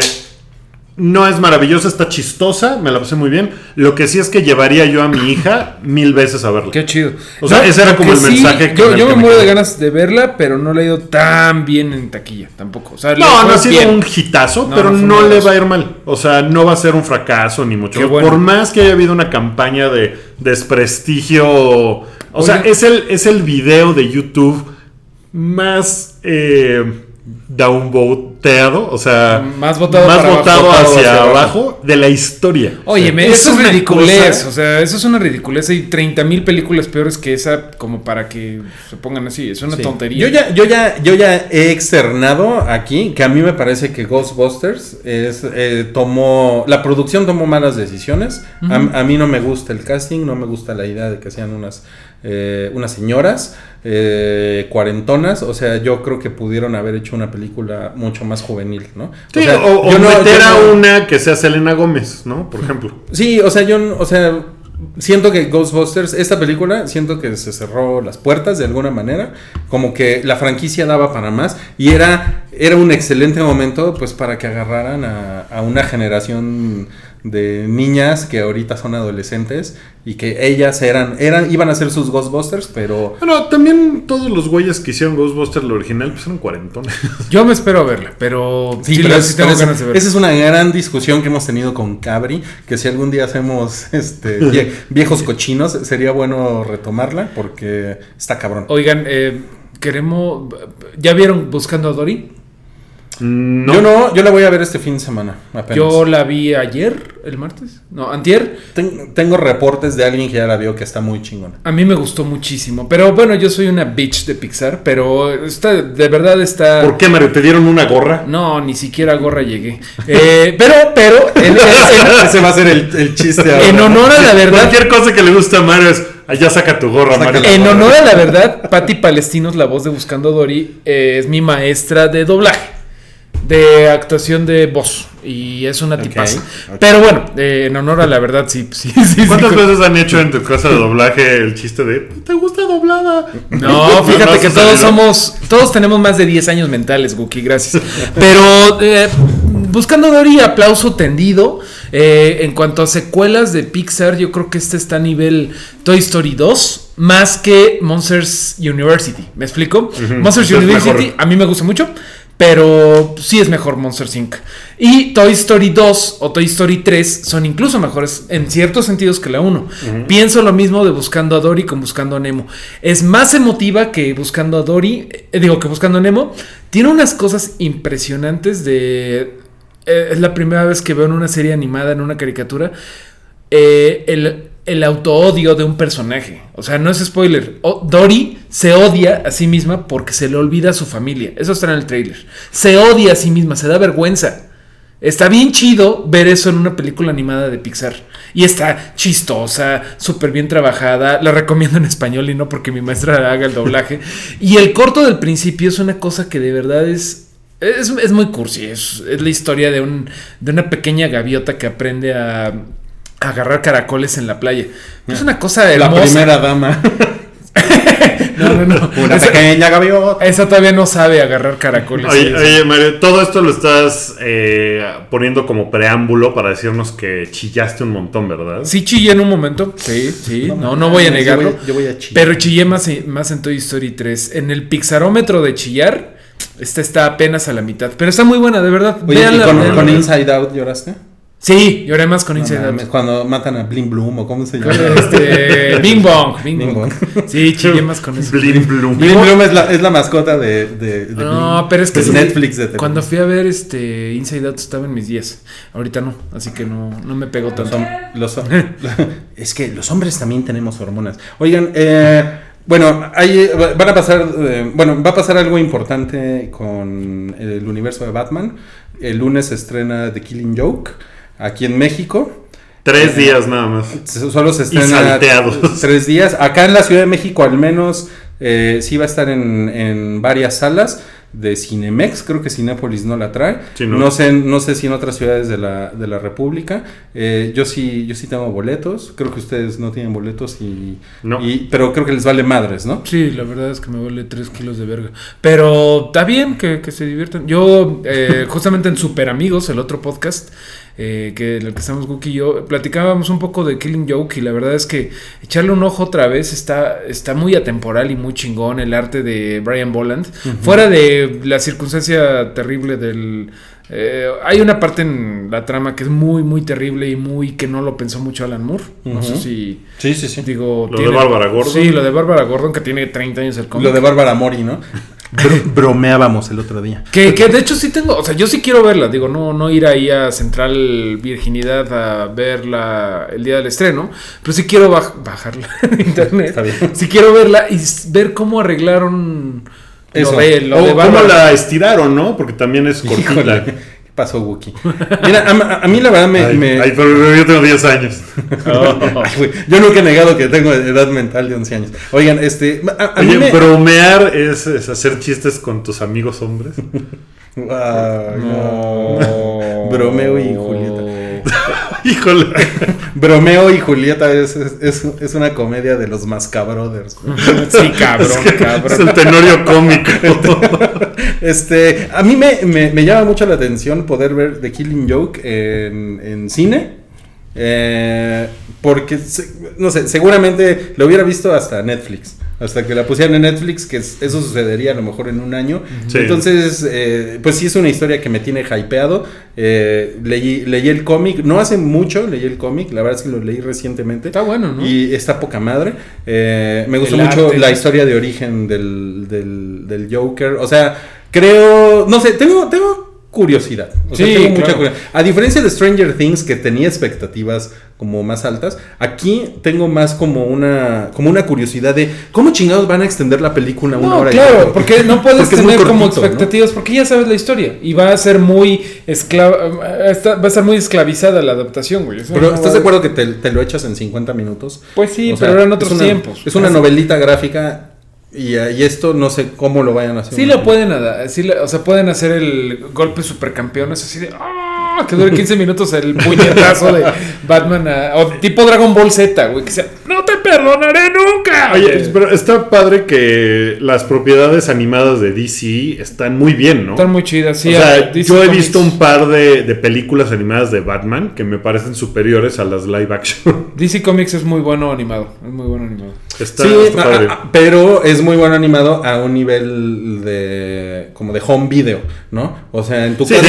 no es maravillosa, está chistosa, me la pasé muy bien. Lo que sí es que llevaría yo a mi hija mil veces a verla. Qué chido. O sea, ese era como el mensaje que- yo yo que me me muero de ganas de verla, pero no le ha ido tan bien en taquilla tampoco. O sea, le No, no ha sido bien. un hitazo, No, pero no le va a ir mal. O sea, no va a ser un fracaso ni mucho. Bueno. Por más que haya habido una campaña de desprestigio. O sea, es el, es el video de YouTube más eh, downvoteado. O sea, Más votado más para abajo, votado votado hacia, hacia abajo de la historia. Oye, eso es una ridiculez. cosa- O sea, eso es una ridiculez. Hay 30 mil películas peores que esa, como para que se pongan así. Es una Sí. tontería. Yo ya, yo ya, yo ya he externado aquí que a mí me parece que Ghostbusters es, eh, tomó, la producción tomó malas decisiones. A- a, mí no me gusta el casting, no me gusta la idea de que sean unas, eh, unas señoras eh, cuarentonas. O sea, yo creo que pudieron haber hecho una película mucho más juvenil, ¿no? Sí, sea, o, o yo no- yo a no- una que sea Selena Gómez, ¿no? Por ejemplo. Sí, o sea, yo, o sea, siento que Ghostbusters, esta película, siento que se cerró las puertas de alguna manera, como que la franquicia daba para más y era, era un excelente momento, pues, para que agarraran a, a una generación de niñas que ahorita son adolescentes y que ellas eran, eran, iban a ser sus Ghostbusters, pero Bueno, también todos los güeyes que hicieron Ghostbusters, lo original, pues eran cuarentones. Yo me espero a verla, pero sí, pero la- es- sí tengo pero es- ganas de verla. esa es una gran discusión que hemos tenido con Cabri, que si algún día hacemos este vie- viejos cochinos, sería bueno retomarla porque está cabrón. Oigan, eh, queremos. ¿Ya vieron Buscando a Dory? No. Yo no, yo la voy a ver este fin de semana. Apenas. Yo la vi ayer, el martes. No, antier. Ten- tengo reportes de alguien que ya la vio que está muy chingona. A mí me gustó muchísimo. Pero bueno, yo soy una bitch de Pixar. Pero está, de verdad está. ¿Por qué, Mario? ¿Te dieron una gorra? No, ni siquiera a gorra llegué. Eh, pero, pero, en, en- Ese va a ser el, el chiste ahora. en honor a la verdad. Cualquier cosa que le guste a Mario es. "Ah, ya saca tu gorra, Saca Mario. En honor a la verdad, Patti Palestinos, la voz de Buscando Dory, eh, es mi maestra de doblaje, de actuación de voz. Y es una Ok, tipaza. ok. Pero bueno, eh, en honor a la verdad, sí, sí, sí. sí, ¿Cuántas sí. veces han hecho en tu casa de doblaje el chiste de ¿Te gusta doblada? No, fíjate que todos somos, todos tenemos más de 10 años mentales, Guki, gracias. Pero eh, buscando Dory, aplauso tendido. Eh, en cuanto a secuelas de Pixar, yo creo que este está a nivel Toy Story 2, más que Monsters University. ¿Me explico? Monsters University mejor. a mí me gusta mucho. Pero sí es mejor Monsters Inc. Y Toy Story 2 o Toy Story 3 son incluso mejores en ciertos sentidos que la 1. Pienso lo mismo de Buscando a Dory con Buscando a Nemo. Es más emotiva que Buscando a Dory, eh, digo que Buscando a Nemo. Tiene unas cosas impresionantes de... eh, es la primera vez que veo en una serie animada, en una caricatura, eh, el, el autoodio de un personaje. O sea, no es spoiler. Dory se odia a sí misma porque se le olvida a su familia. Eso está en el trailer. Se odia a sí misma, se da vergüenza. Está bien chido ver eso en una película animada de Pixar. Y está chistosa, súper bien trabajada. La recomiendo en español y no porque mi maestra haga el doblaje. y el corto del principio es una cosa que de verdad es es, es muy cursi, es, es la historia de, un, de una pequeña gaviota que aprende a agarrar caracoles en la playa. Es una cosa La hermosa. primera dama. No, no, no. Una Esa, pequeña gaviota. esa todavía no sabe agarrar caracoles. Oye, oye, Mario, todo esto lo estás eh, poniendo como preámbulo para decirnos que chillaste un montón, ¿verdad? Sí chillé en un momento. Sí, sí. No, no voy a Yo negarlo. voy- yo voy a chillar. Pero chillé más, más en Toy Story 3. En el pixarómetro de chillar, esta está apenas a la mitad. Pero está muy buena, de verdad. Oye, ¿y con Inside Out lloraste? Sí, lloré más con Inside Out. Cuando matan a Blim Bloom o cómo se llama. Este, Bing Bong, Bing, Bing Bong. Bong. Sí, chillé más con eso. Blim Bloom. Blim Bloom es la, es la mascota de, de, de No, Blim. pero es que Es sí, Netflix de cuando fui a ver este Inside Out estaba en mis días. Ahorita no, así que no, no me pegó Los tanto. los hom- es que los hombres también tenemos hormonas. Oigan, eh, bueno, hay, van a pasar, eh, bueno, va a pasar algo importante con el universo de Batman. El lunes se estrena The Killing Joke aquí en México. Tres días nada más. Solo se Y estrena salteados. tres días. Acá en la Ciudad de México al menos eh, sí va a estar en, en varias salas de Cinemex. Creo que Cinépolis no la trae. Sí, no. no. sé, no sé si en otras ciudades de la, de la República. Eh, yo sí, yo sí tengo boletos. Creo que ustedes no tienen boletos y, No. y- pero creo que les vale madres, ¿no? Sí, la verdad es que me vale 3 kilos de verga. Pero está bien que, que se diviertan. Yo, eh, justamente en Super Amigos, el otro podcast, eh, que en el que estamos Guki y yo, platicábamos un poco de Killing Joke y la verdad es que echarle un ojo otra vez está, está muy atemporal y muy chingón el arte de Brian Boland. Fuera de la circunstancia terrible del... eh, hay una parte en la trama que es muy, muy terrible y muy que no lo pensó mucho Alan Moore. No sé si... Sí, sí, sí. Digo, Lo de Bárbara Gordon. Sí, lo de Bárbara Gordon, que tiene 30 años el cómic. Lo de Bárbara Mori, ¿no? Bro- bromeábamos el otro día. Que, que de hecho sí tengo, o sea, yo sí quiero verla, digo, no, no ir ahí a Central Virginidad a verla el día del estreno, pero sí quiero baj- bajarla en internet. Está bien. Sí quiero verla y ver cómo arreglaron Eso. lo de, lo O de cómo la estiraron, ¿no? Porque también es cortita. ¿Qué pasó, Wookie? Mira, a, a mí la verdad me... Ay, me- ay, pero yo tengo 10 años. Ay, güey, yo nunca he negado que tengo edad mental de 11 años. Oigan, este... A, a mí Oye, me... bromear es, es hacer chistes con tus amigos hombres. No. Bromeo y Julieta. Híjole. Bromeo y Julieta es, es, es- es una comedia de los Mascabrothers. Sí, cabrón, Es el cabrón. tenorio cómico. Este, a mí me, me- me llama mucho la atención poder ver The Killing Joke en, en cine. Eh, porque, no sé, seguramente lo hubiera visto hasta Netflix. Hasta que la pusieran en Netflix, que es- eso sucedería a lo mejor en un año. Sí. Entonces, eh, pues sí es una historia que me tiene hypeado. Eh, leí, leí el cómic, no hace mucho leí el cómic, la verdad es que lo leí recientemente. Está bueno, ¿no? Y está poca madre. Eh, me gustó El mucho arte. la historia de origen del, del, del Joker. O sea, creo. No sé, tengo, tengo curiosidad. O sea, Sí, tengo mucha claro. curiosidad. A diferencia de Stranger Things, que tenía expectativas como más altas, aquí tengo más como una, como una curiosidad de cómo chingados van a extender la película una No, hora y claro, cuarto? porque no puedes Porque es muy tener como ¿no? expectativas, porque ya sabes la historia y va a ser muy esclava, está- va a ser muy esclavizada la adaptación, güey. Pero no ¿estás de acuerdo que te, te lo echas en 50 minutos? Pues sí, O sea, pero eran otros es una- tiempos. Es una novelita gráfica y, y esto no sé cómo lo vayan a hacer. Sí lo pueden, sí o sea, pueden hacer el golpe supercampeones así de ¡ah! que dure 15 minutos el puñetazo de Batman a- o tipo Dragon Ball Z, güey, que sea perdonaré nunca. Oye, Eh, pero está padre que las propiedades animadas de DC están muy bien, ¿no? están muy chidas, sí. o sea, DC yo he Comics. visto un par de, de películas animadas de Batman que me parecen superiores a las live action. DC Comics es muy bueno animado, es muy bueno animado. Está, Sí, está a- padre. a- pero es muy bueno animado a un nivel de como de home video, ¿no? O sea, en tu Sí, casa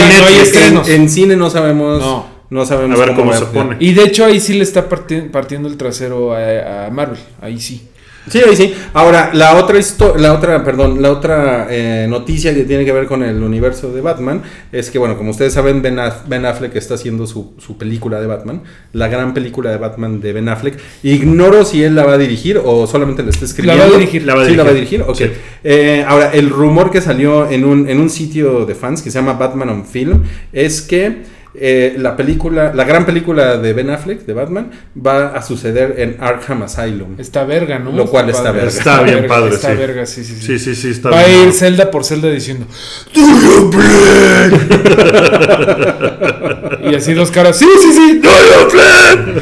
no hay. En, cine no sabemos, No. No, sabemos A ver cómo va se pone. Y de hecho ahí sí le está parti- partiendo el trasero a, a Marvel, ahí sí. Sí, ahí sí. Ahora, la otra la otra, perdón, la otra eh, noticia que tiene que ver con el universo de Batman es que, bueno, como ustedes saben, Ben, Aff- Ben Affleck está haciendo su, su película de Batman, la gran película de Batman de Ben Affleck. Ignoro si él la va a dirigir o solamente la está escribiendo. La va a dirigir. La va a Sí, la va a dirigir. dirigir. Ok. Sí. Eh, ahora, el rumor que salió en un, en un sitio de fans que se llama Batman on Film es que eh, la película, la gran película de Ben Affleck, de Batman, va a suceder en Arkham Asylum. Está verga, ¿no? Lo cual está padre. verga. Está bien padre, Está sí. verga, sí, sí, sí. Sí, sí, sí, está Va a ir celda por celda diciendo Y así dos caras, sí, sí, sí, no, no,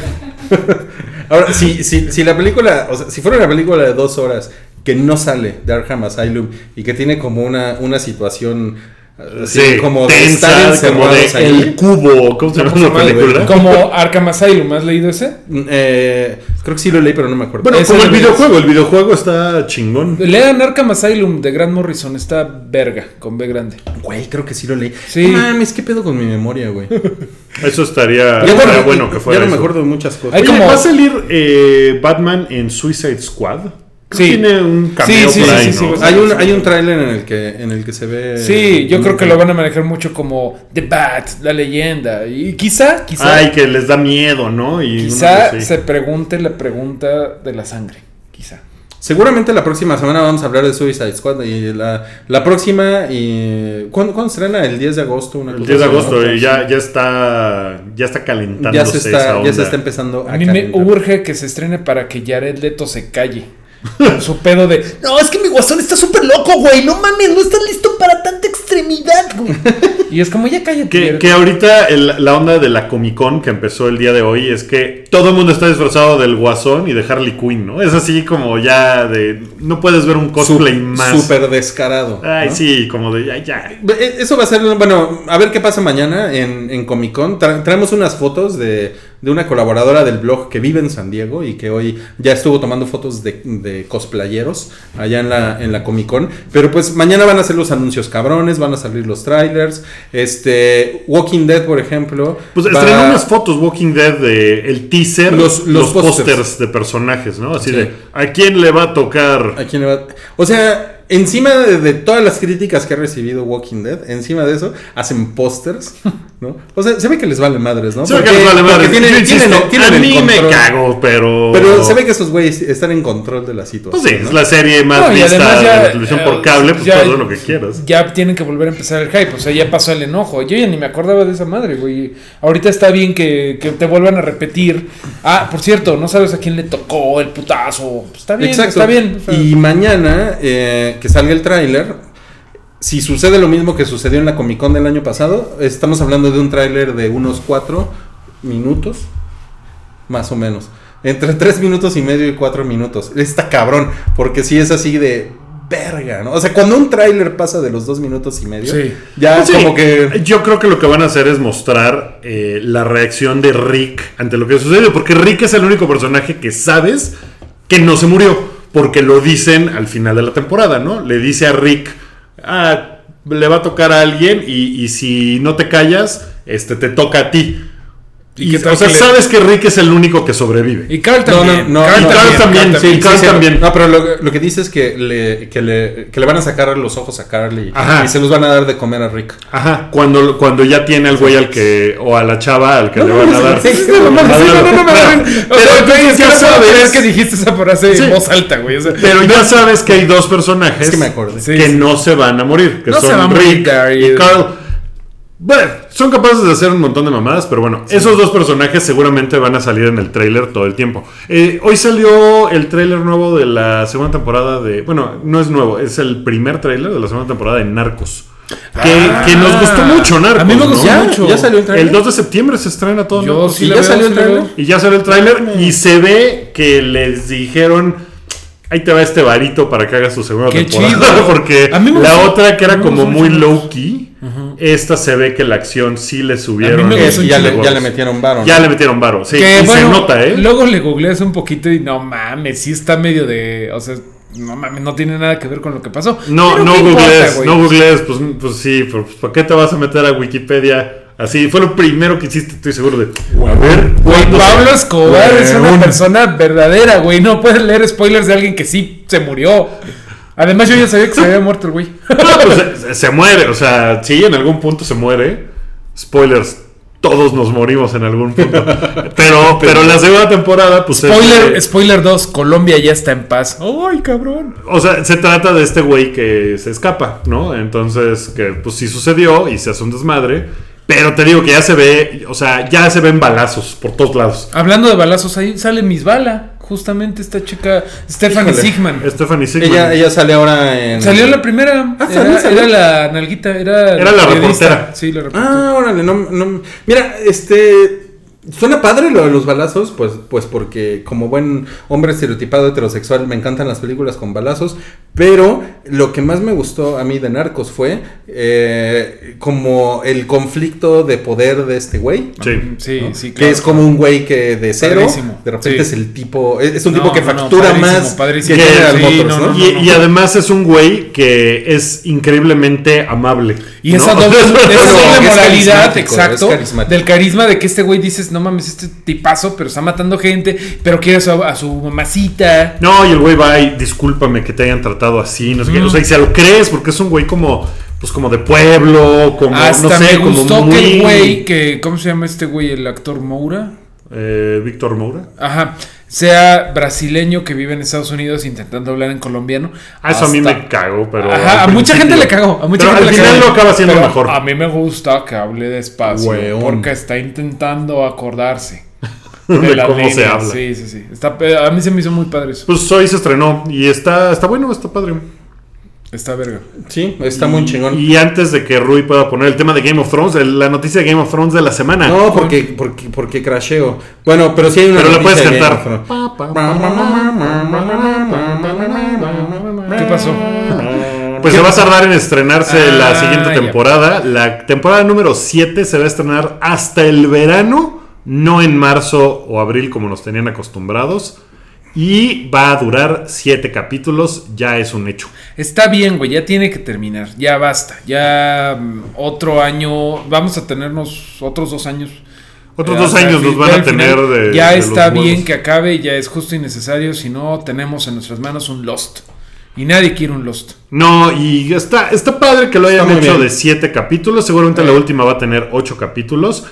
Ahora, si, si, si la película, o sea, si fuera una película de dos horas que no sale de Arkham Asylum y que tiene como una, una situación así Sí, como tensa, como de ahí. El Cubo, ¿cómo se llama ¿Cómo se esa llama, película? Como Arkham Asylum, ¿has leído ese? Eh, creo que sí lo leí, pero no me acuerdo. Bueno, Ese como el de- videojuego, el videojuego está chingón. Lean Arkham Asylum de Grant Morrison, está verga, con B grande. Güey, creo que sí lo leí. Sí. No mames, ¿qué pedo con mi memoria, güey? Eso estaría, Ya bueno que fuera Ya no me eso. acuerdo de muchas cosas. Oye, como- ¿va a salir eh, Batman en Suicide Squad? Sí. Tiene un cameo Sí, sí, por sí, ahí, sí, sí, ¿no? sí, Hay un, hay un tráiler en el que en el que se ve. Sí, yo creo que lo van a manejar mucho como The Bat, la leyenda. Y quizá, quizá, Ay, que les da miedo, ¿no? Y quizá se pregunte la pregunta de la sangre. Quizá. Seguramente la próxima semana vamos a hablar de Suicide Squad y la, la próxima y ¿cuándo, cuándo estrena? El 10 de agosto, una El cosa 10 de agosto y ya, ya está ya está calentándose ya se esa está onda. ya se está empezando a A mí me urge que se estrene para que Jared Leto se calle. Su pedo de. No, es que mi guasón está súper loco, güey. No mames, no estás listo para tanta extremidad, güey. Y es como, ya cállate. Que, que ahorita el- la onda de la Comic Con que empezó el día de hoy es que todo el mundo está disfrazado del Guasón y de Harley Quinn, ¿no? Es así como ya de... No puedes ver un cosplay Su- más... Súper descarado. Ay, ¿no? sí, como de ya, ya. E- Eso va a ser, bueno, a ver qué pasa mañana en, en Comic Con. Tra- traemos unas fotos de, de una colaboradora del blog que vive en San Diego y que hoy ya estuvo tomando fotos de, de cosplayeros allá en la, en la Comic Con. Pero pues mañana van a ser los anuncios cabrones, van a salir los trailers. Este, Walking Dead, por ejemplo. Pues estrenó unas fotos Walking Dead de el teaser, Los- los, los pósters. de personajes, ¿no? Así Sí. de, ¿a quién le va a tocar? ¿A quién le va? O sea, encima de, de todas las críticas que ha recibido Walking Dead, encima de eso, hacen pósters, ¿no? O sea, se ve que les vale madres, ¿no? Se ve que les vale porque madre. tienen- tienen- tienen a mí me cago, pero... Pero se ve que esos güeyes están en control de la situación. Pues sí, ¿no? es la serie más No, vista ya, de la televisión eh, por cable, pues ya- todo lo que quieras. Ya tienen que volver a empezar el hype. O sea, ya pasó el enojo. Yo ya ni me acordaba de esa madre, güey. Ahorita está bien que, que te vuelvan a repetir. Ah, por cierto, no sabes a quién le tocó el putazo. Pues Está bien, Exacto. está bien. o sea, Y mañana eh, que salga el tráiler, si sucede lo mismo que sucedió en la Comic Con del año pasado, estamos hablando de un tráiler de unos cuatro minutos, más o menos. Entre tres minutos y medio y cuatro minutos. Está cabrón, porque si es así de verga, ¿no? O sea, cuando un tráiler pasa de los dos minutos y medio, Sí. ya Pues sí, como que... Yo creo que lo que van a hacer es mostrar eh, la reacción de Rick ante lo que sucedió. Porque Rick es el único personaje que sabes que no se murió. Porque lo dicen al final de la temporada, ¿no? Le dice a Rick, ah, le va a tocar a alguien y, y si no te callas, este, te toca a ti. ¿Y Y, qué tal o sea, que sabes que Rick es el único que sobrevive. Y Carl también. no, no, Carl no, Carl también, sí, Carl Sí, sí, también. No, pero lo, lo que dice es que le, que, le, que le van a sacar los ojos a Carly Ajá. y se los van a dar de comer a Rick. Ajá, cuando, cuando ya tiene al güey al que, o a la chava al que le van a dar. No, no, no, pero- ya sabes- que dijiste esa frase en voz alta, güey. Pero ya sabes que hay dos personajes Es que me acordé. Sí, que sí. no se van a morir, que No se son Rick y Carl. Bueno, son capaces de hacer un montón de mamadas, pero bueno, esos dos personajes seguramente van a salir en el tráiler todo el tiempo. Eh, hoy salió el tráiler nuevo de la segunda temporada de... Bueno, no es nuevo, es el primer tráiler de la segunda temporada de Narcos. Que, Ah. que nos gustó mucho Narcos, A mí me ¿no? gustó ¿Ya? mucho. ¿Ya salió el trailer? El 2 de septiembre se estrena todo. Yo sí ¿Y ya veo, salió el tráiler? veo. Y ya salió el tráiler y se ve que les dijeron, ahí te va este varito para que hagas tu segunda Qué temporada. chido. Porque A mí me la gustó- otra que era como muy low key, esta se ve que la acción sí le subieron. A mí me Que gustó ya, le, ya le metieron varo. Ya le metieron varo, sí. Que y bueno, se nota, ¿eh? Luego le googleas un poquito y no mames, sí está medio de. O sea, no mames, no tiene nada que ver con lo que pasó. No, Pero no ¿qué importa, googlees, no googlees, pues, pues sí, pues, ¿para qué te vas a meter a Wikipedia? Así, fue lo primero que hiciste, estoy seguro de. A ver, Güey, ¿cuándo se- Pablo Escobar es una persona verdadera, güey. No puedes leer spoilers de alguien que sí se murió. Además, yo ya sabía que se había muerto el güey. No, pues, se, se muere, o sea, sí, en algún punto se muere. Spoilers, todos nos morimos en algún punto. Pero, pero la segunda temporada, pues es Spoiler, spoiler 2, Colombia ya está en paz. ¡Ay, cabrón! O sea, se trata de este güey que se escapa, ¿no? Entonces, que pues sí sucedió y se hace un desmadre. Pero te digo que ya se ve, o sea, ya se ven balazos por todos lados. Hablando de balazos, ahí sale Miss Bala. Justamente esta chica, Stephanie. Sigman. Stephanie Sigman. Ella, ella sale ahora en. Salió la primera. Ah, ¿salió, era, salió? era la nalguita, era, Era la reportera. Sí, la reportera. Ah, órale, no, no. Mira, este. Suena padre lo de los balazos, pues, pues porque como buen hombre estereotipado heterosexual me encantan las películas con balazos, pero lo que más me gustó a mí de Narcos fue eh, como el conflicto de poder de este güey. Sí. Sí, ¿no? sí, Que claro. es como un güey que de cero, Padrísimo, de repente sí. es el tipo, es, un No, tipo que no, no, factura padrísimo, más padrísimo. que General Sí, Motors, no, ¿no? no, Y, y además es un güey que es increíblemente amable. Y ¿no? esa doble, esa doble moralidad, exacto, del carisma de que este güey dices, no mames, este tipazo, pero está matando gente, pero quiere a su, a su mamacita. No, y el güey va y discúlpame que te hayan tratado así, no sé qué. Mm. O sea, y se lo crees porque es un güey como, pues como de pueblo, como, Hasta no sé, me como gustó muy... que el güey, que, ¿cómo se llama este güey? El actor Moura. Eh, Víctor Moura. Ajá. Sea brasileño que vive en Estados Unidos intentando hablar en colombiano. Ah, eso a mí me cago, pero... Ajá, a mucha gente le cagó. A mucha pero gente al le final cagó. lo acaba Pero mejor. A mí me gusta que hable despacio. Weón. Porque está intentando acordarse. De cómo se habla. Sí, sí, sí. Está, a mí se me hizo muy padre eso. Pues hoy se estrenó y está, está bueno, está padre. Está verga. Sí, está muy chingón. Y antes de que Rui pueda poner el tema de Game of Thrones, el- la noticia de Game of Thrones de la semana. No, porque, porque, porque crasheo. Bueno, pero sí hay una Pero la noticia puedes de Game cantar. of Thrones. ¿Qué pasó? Pues se va a tardar en estrenarse Ah, la siguiente ya. temporada. La temporada número 7 se va a estrenar hasta el verano, no en marzo o abril como nos tenían acostumbrados. Y va a durar 7 capítulos, ya es un hecho. Está bien, güey, ya tiene que terminar. Ya basta. Ya mm, otro año. Vamos a tenernos otros dos años. Otros Eh, dos años nos van a tener final. de. Ya de está los bien que acabe, ya es justo y necesario. Si no, tenemos en nuestras manos un Lost. Y nadie quiere un Lost. No, y está, está padre que lo hayan hecho bien. de 7 capítulos. Seguramente la última va a tener 8 capítulos.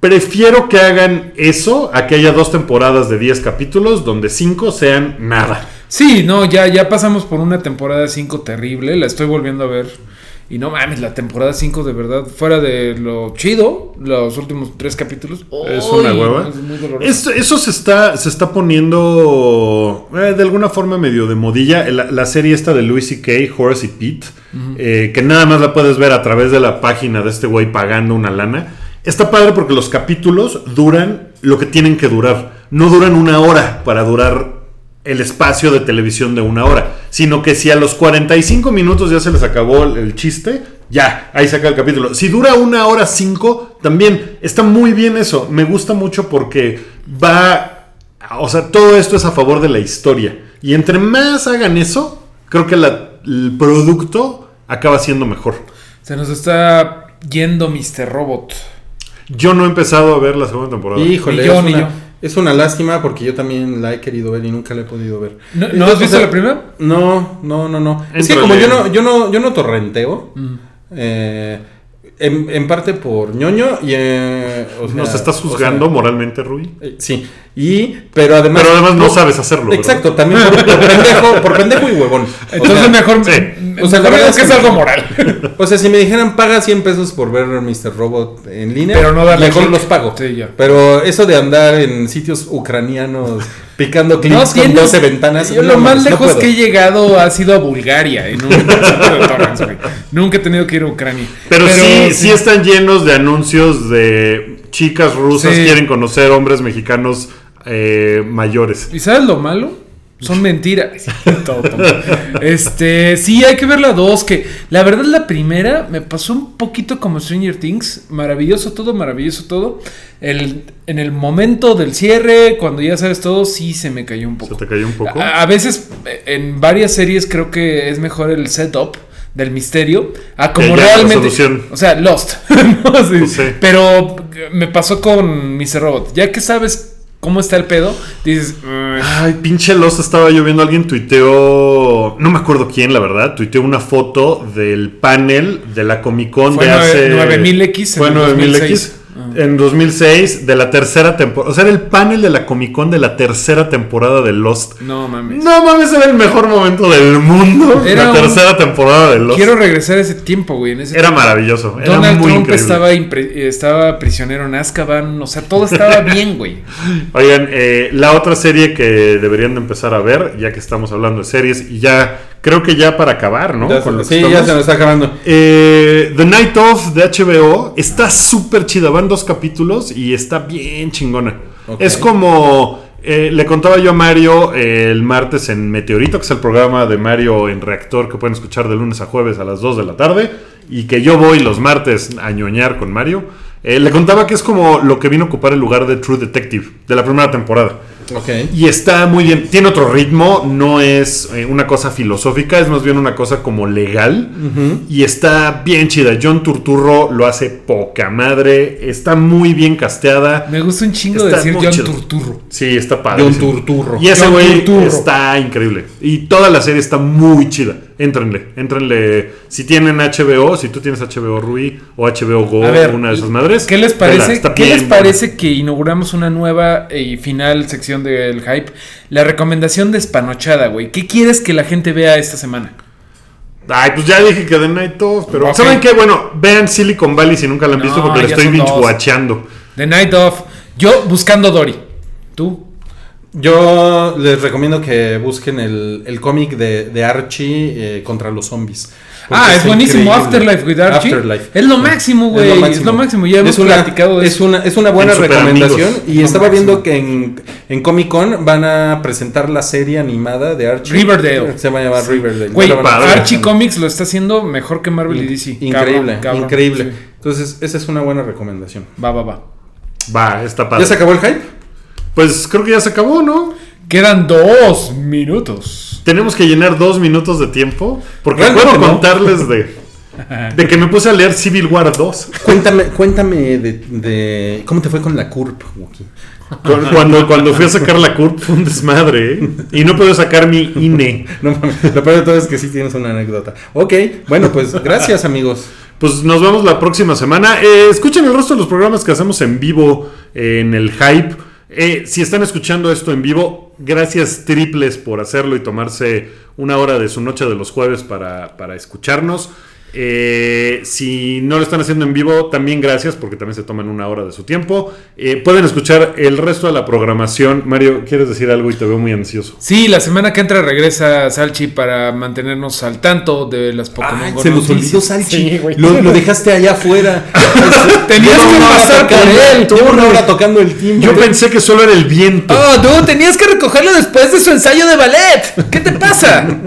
Prefiero que hagan eso a que haya dos temporadas de 10 capítulos donde 5 sean nada. Sí, no, ya, ya pasamos por una temporada 5 terrible. La estoy volviendo a ver. Y no mames, la temporada 5 de verdad, fuera de lo chido, los últimos tres capítulos. Es una hueva. Es muy eso se está, se está poniendo eh, de alguna forma medio de modilla. La, la serie esta de Louis C.K., Horace y Pete, eh, que nada más la puedes ver a través de la página de este güey pagando una lana. Está padre porque los capítulos duran lo que tienen que durar. No duran una hora para durar el espacio de televisión de una hora, sino que si a los 45 minutos ya se les acabó el, chiste, ya, ahí saca el capítulo. Si dura una hora cinco, también está muy bien eso. Me gusta mucho porque va, o sea, todo esto es a favor de la historia. Y entre más hagan eso, creo que el producto acaba siendo mejor. Se nos está yendo Mr. Robot. Yo no he empezado a ver la segunda temporada. Híjole, Ni yo, es, ni una, yo. es una lástima porque yo también la he querido ver y nunca la he podido ver. ¿No, ¿no has O visto sea, la primera? No, no, no, no. Es que como yo no, yo no, yo no torrenteo, Mm. eh, en, en parte por ñoño y eh, o sea, ¿Nos estás o juzgando sea, moralmente, Rui? eh, sí, y pero además Pero además no sabes hacerlo. ¿verdad? Exacto, también por, por pendejo, por pendejo y huevón. O Entonces sea, mejor. sí. O sea, la verdad es que es algo moral. O sea, si me dijeran paga 100 pesos por ver Mr. Robot en línea, Pero no mejor clic. los pago. Sí, ya. Pero eso de andar en sitios ucranianos picando clics con tienes- 12 ventanas. Yo no lo más no lejos que he llegado ha sido a Bulgaria en un sitio de torrents, güey. Nunca he tenido que ir a Ucrania. Pero, sí, sí están llenos de anuncios de chicas rusas Sí. quieren conocer hombres mexicanos eh, mayores. ¿Y sabes lo malo? Son mentiras. Todo, todo. Este, sí, hay que ver la dos. Que la verdad, la primera me pasó un poquito como Stranger Things. Maravilloso todo, maravilloso todo. El, en el momento del cierre, cuando ya sabes todo, sí se me cayó un poco. ¿Se te cayó un poco? A, a veces, eh, en varias series, creo que es mejor el setup del misterio a como ya realmente. O sea, Lost. ¿no? Sí. Pues sí. Pero me pasó con Mr. Robot. Ya que sabes cómo está el pedo, dices. "Mm, Ay, pinche los estaba yo viendo. Alguien tuiteó. No me acuerdo quién, la verdad. Tuiteó una foto del panel de la Comic Con Fue de nueve- hace. 9000X en Fue el 9000X. 2006. En 2006, de la tercera temporada. O sea, era el panel de la Comic Con de la tercera temporada de Lost. No mames. No mames, era el mejor momento del mundo. Era la un- tercera temporada de Lost. Quiero regresar a ese tiempo, güey. En ese Era tiempo. maravilloso. Era Donald muy Trump increíble. estaba, impre- estaba prisionero en Azkaban. O sea, todo estaba bien, güey. Oigan, eh, la otra serie que deberían de empezar a ver, ya que estamos hablando de series, y ya creo que ya para acabar, ¿no? Ya Con lo sí, estamos. ya se nos está acabando. Eh, The Night Of de HBO está súper chida, van dos capítulos y está bien chingona. Es como, eh, le contaba yo a Mario eh, el martes en Meteorito, que es el programa de Mario en Reactor que pueden escuchar de lunes a jueves a las 2 de la tarde, y que yo voy los martes a ñoñar con Mario. Eh, le contaba que es como lo que vino a ocupar el lugar de True Detective de la primera temporada. Ok. Y está muy bien. Tiene otro ritmo. No es eh, una cosa filosófica. Es más bien una cosa como legal. Y está bien chida. John Turturro lo hace poca madre. Está muy bien casteada. Me gusta un chingo Está decir John. Turturro. Sí, está padre. John Turturro. Y ese güey está increíble. Y toda la serie está muy chida. Éntrenle, éntrenle. Si tienen HBO, si tú tienes HBO Rui o HBO Go, A ver, una de esas madres. ¿Qué les parece? ¿Qué les buena. parece que inauguramos una nueva y final sección del hype? La recomendación despanochada, güey. ¿Qué quieres que la gente vea esta semana? Ay, pues ya dije que The Night Of, pero. ¿saben qué? Bueno, vean Silicon Valley si nunca la han No, visto porque la estoy binge-watchando. The Night of. Yo buscando Dory. ¿Tú? Yo les recomiendo que busquen el, el cómic de, de Archie eh, contra los zombies. Ah, es buenísimo. increíble. Afterlife with Archie. Afterlife. Es lo máximo, güey. Es lo máximo. Ya hemos es una, platicado de es eso. una, es una buena recomendación. Amigos. Y Lo estaba máximo. viendo que en, en Comic Con van a presentar la serie animada de Archie. Riverdale. Se va a llamar Riverdale. Güey. Archie Comics lo está haciendo mejor que Marvel y DC. Increíble, Cabrón, cabrón. increíble. Sí. Entonces, esa es una buena recomendación. Va, va, va. Va, está padre. ¿Ya se acabó el hype? Pues creo que ya se acabó, ¿no? Quedan dos minutos. Tenemos que llenar dos minutos de tiempo. Porque Realmente puedo no. contarles de, de que me puse a leer Civil War 2. Cuéntame, cuéntame de, de- cómo te fue con la CURP, Wookie? Cuando, cuando fui a sacar la CURP fue un desmadre, ¿eh? Y no puedo sacar mi INE. No mames, lo peor de todo es que sí tienes una anécdota. Ok, bueno, pues gracias, amigos. Pues nos vemos la próxima semana. Eh, escuchen el resto de los programas que hacemos en vivo eh, en el Hype. Eh, si están escuchando esto en vivo, gracias triples por hacerlo y tomarse una hora de su noche de los jueves para, para escucharnos. Eh, si no lo están haciendo en vivo, también gracias porque también se toman una hora de su tiempo. Eh, pueden escuchar el resto de la programación. Mario, ¿quieres decir algo? Y te veo muy ansioso. Sí, la semana que entra regresa Salchi para mantenernos al tanto de las Pokémon Ay, se nos olvidó Salchi. Sí, güey. lo, lo dejaste allá afuera. Tenías que pasar por él. Lleva una hora tocando el timbre. Yo pensé que solo era el viento. Oh, tú tenías que recogerlo después de su ensayo de ballet. ¿Qué te pasa?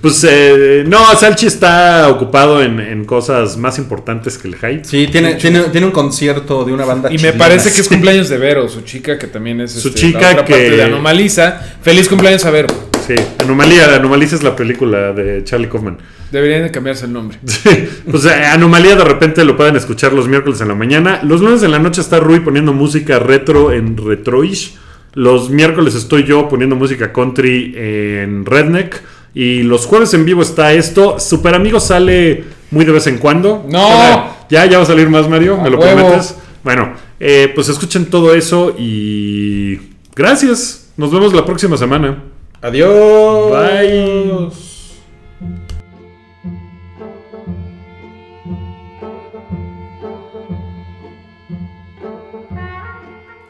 Pues eh, no, Salchi está ocupado en, en cosas más importantes que el hype. Sí, tiene, tiene, tiene un concierto de una banda Y me parece que es cumpleaños de Vero, su chica que también es Su este, chica la otra que- parte de Anomaliza. Feliz cumpleaños a Vero. Sí, Anomalía, Anomalía es la película de Charlie Kaufman. Deberían de cambiarse el nombre. Sí, pues eh, Anomalía de repente lo pueden escuchar los miércoles en la mañana. Los lunes en la noche está Rui poniendo música retro en Retroish. Los miércoles estoy yo poniendo música country en Redneck. Y los jueves en vivo está esto. Super Amigos sale muy de vez en cuando. ¡No! Ya, ya va a salir más, Mario. A ¿Me lo huevo. prometes? Bueno, eh, pues escuchen todo eso y gracias. Nos vemos la próxima semana. Adiós. Bye.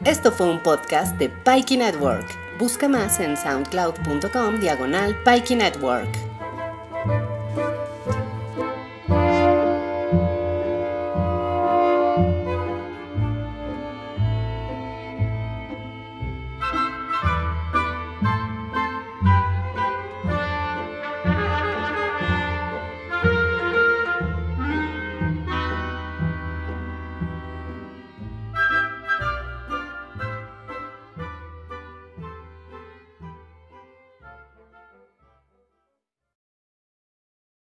Esto fue un podcast de Pikey Network. Busca más en soundcloud.com diagonal Network.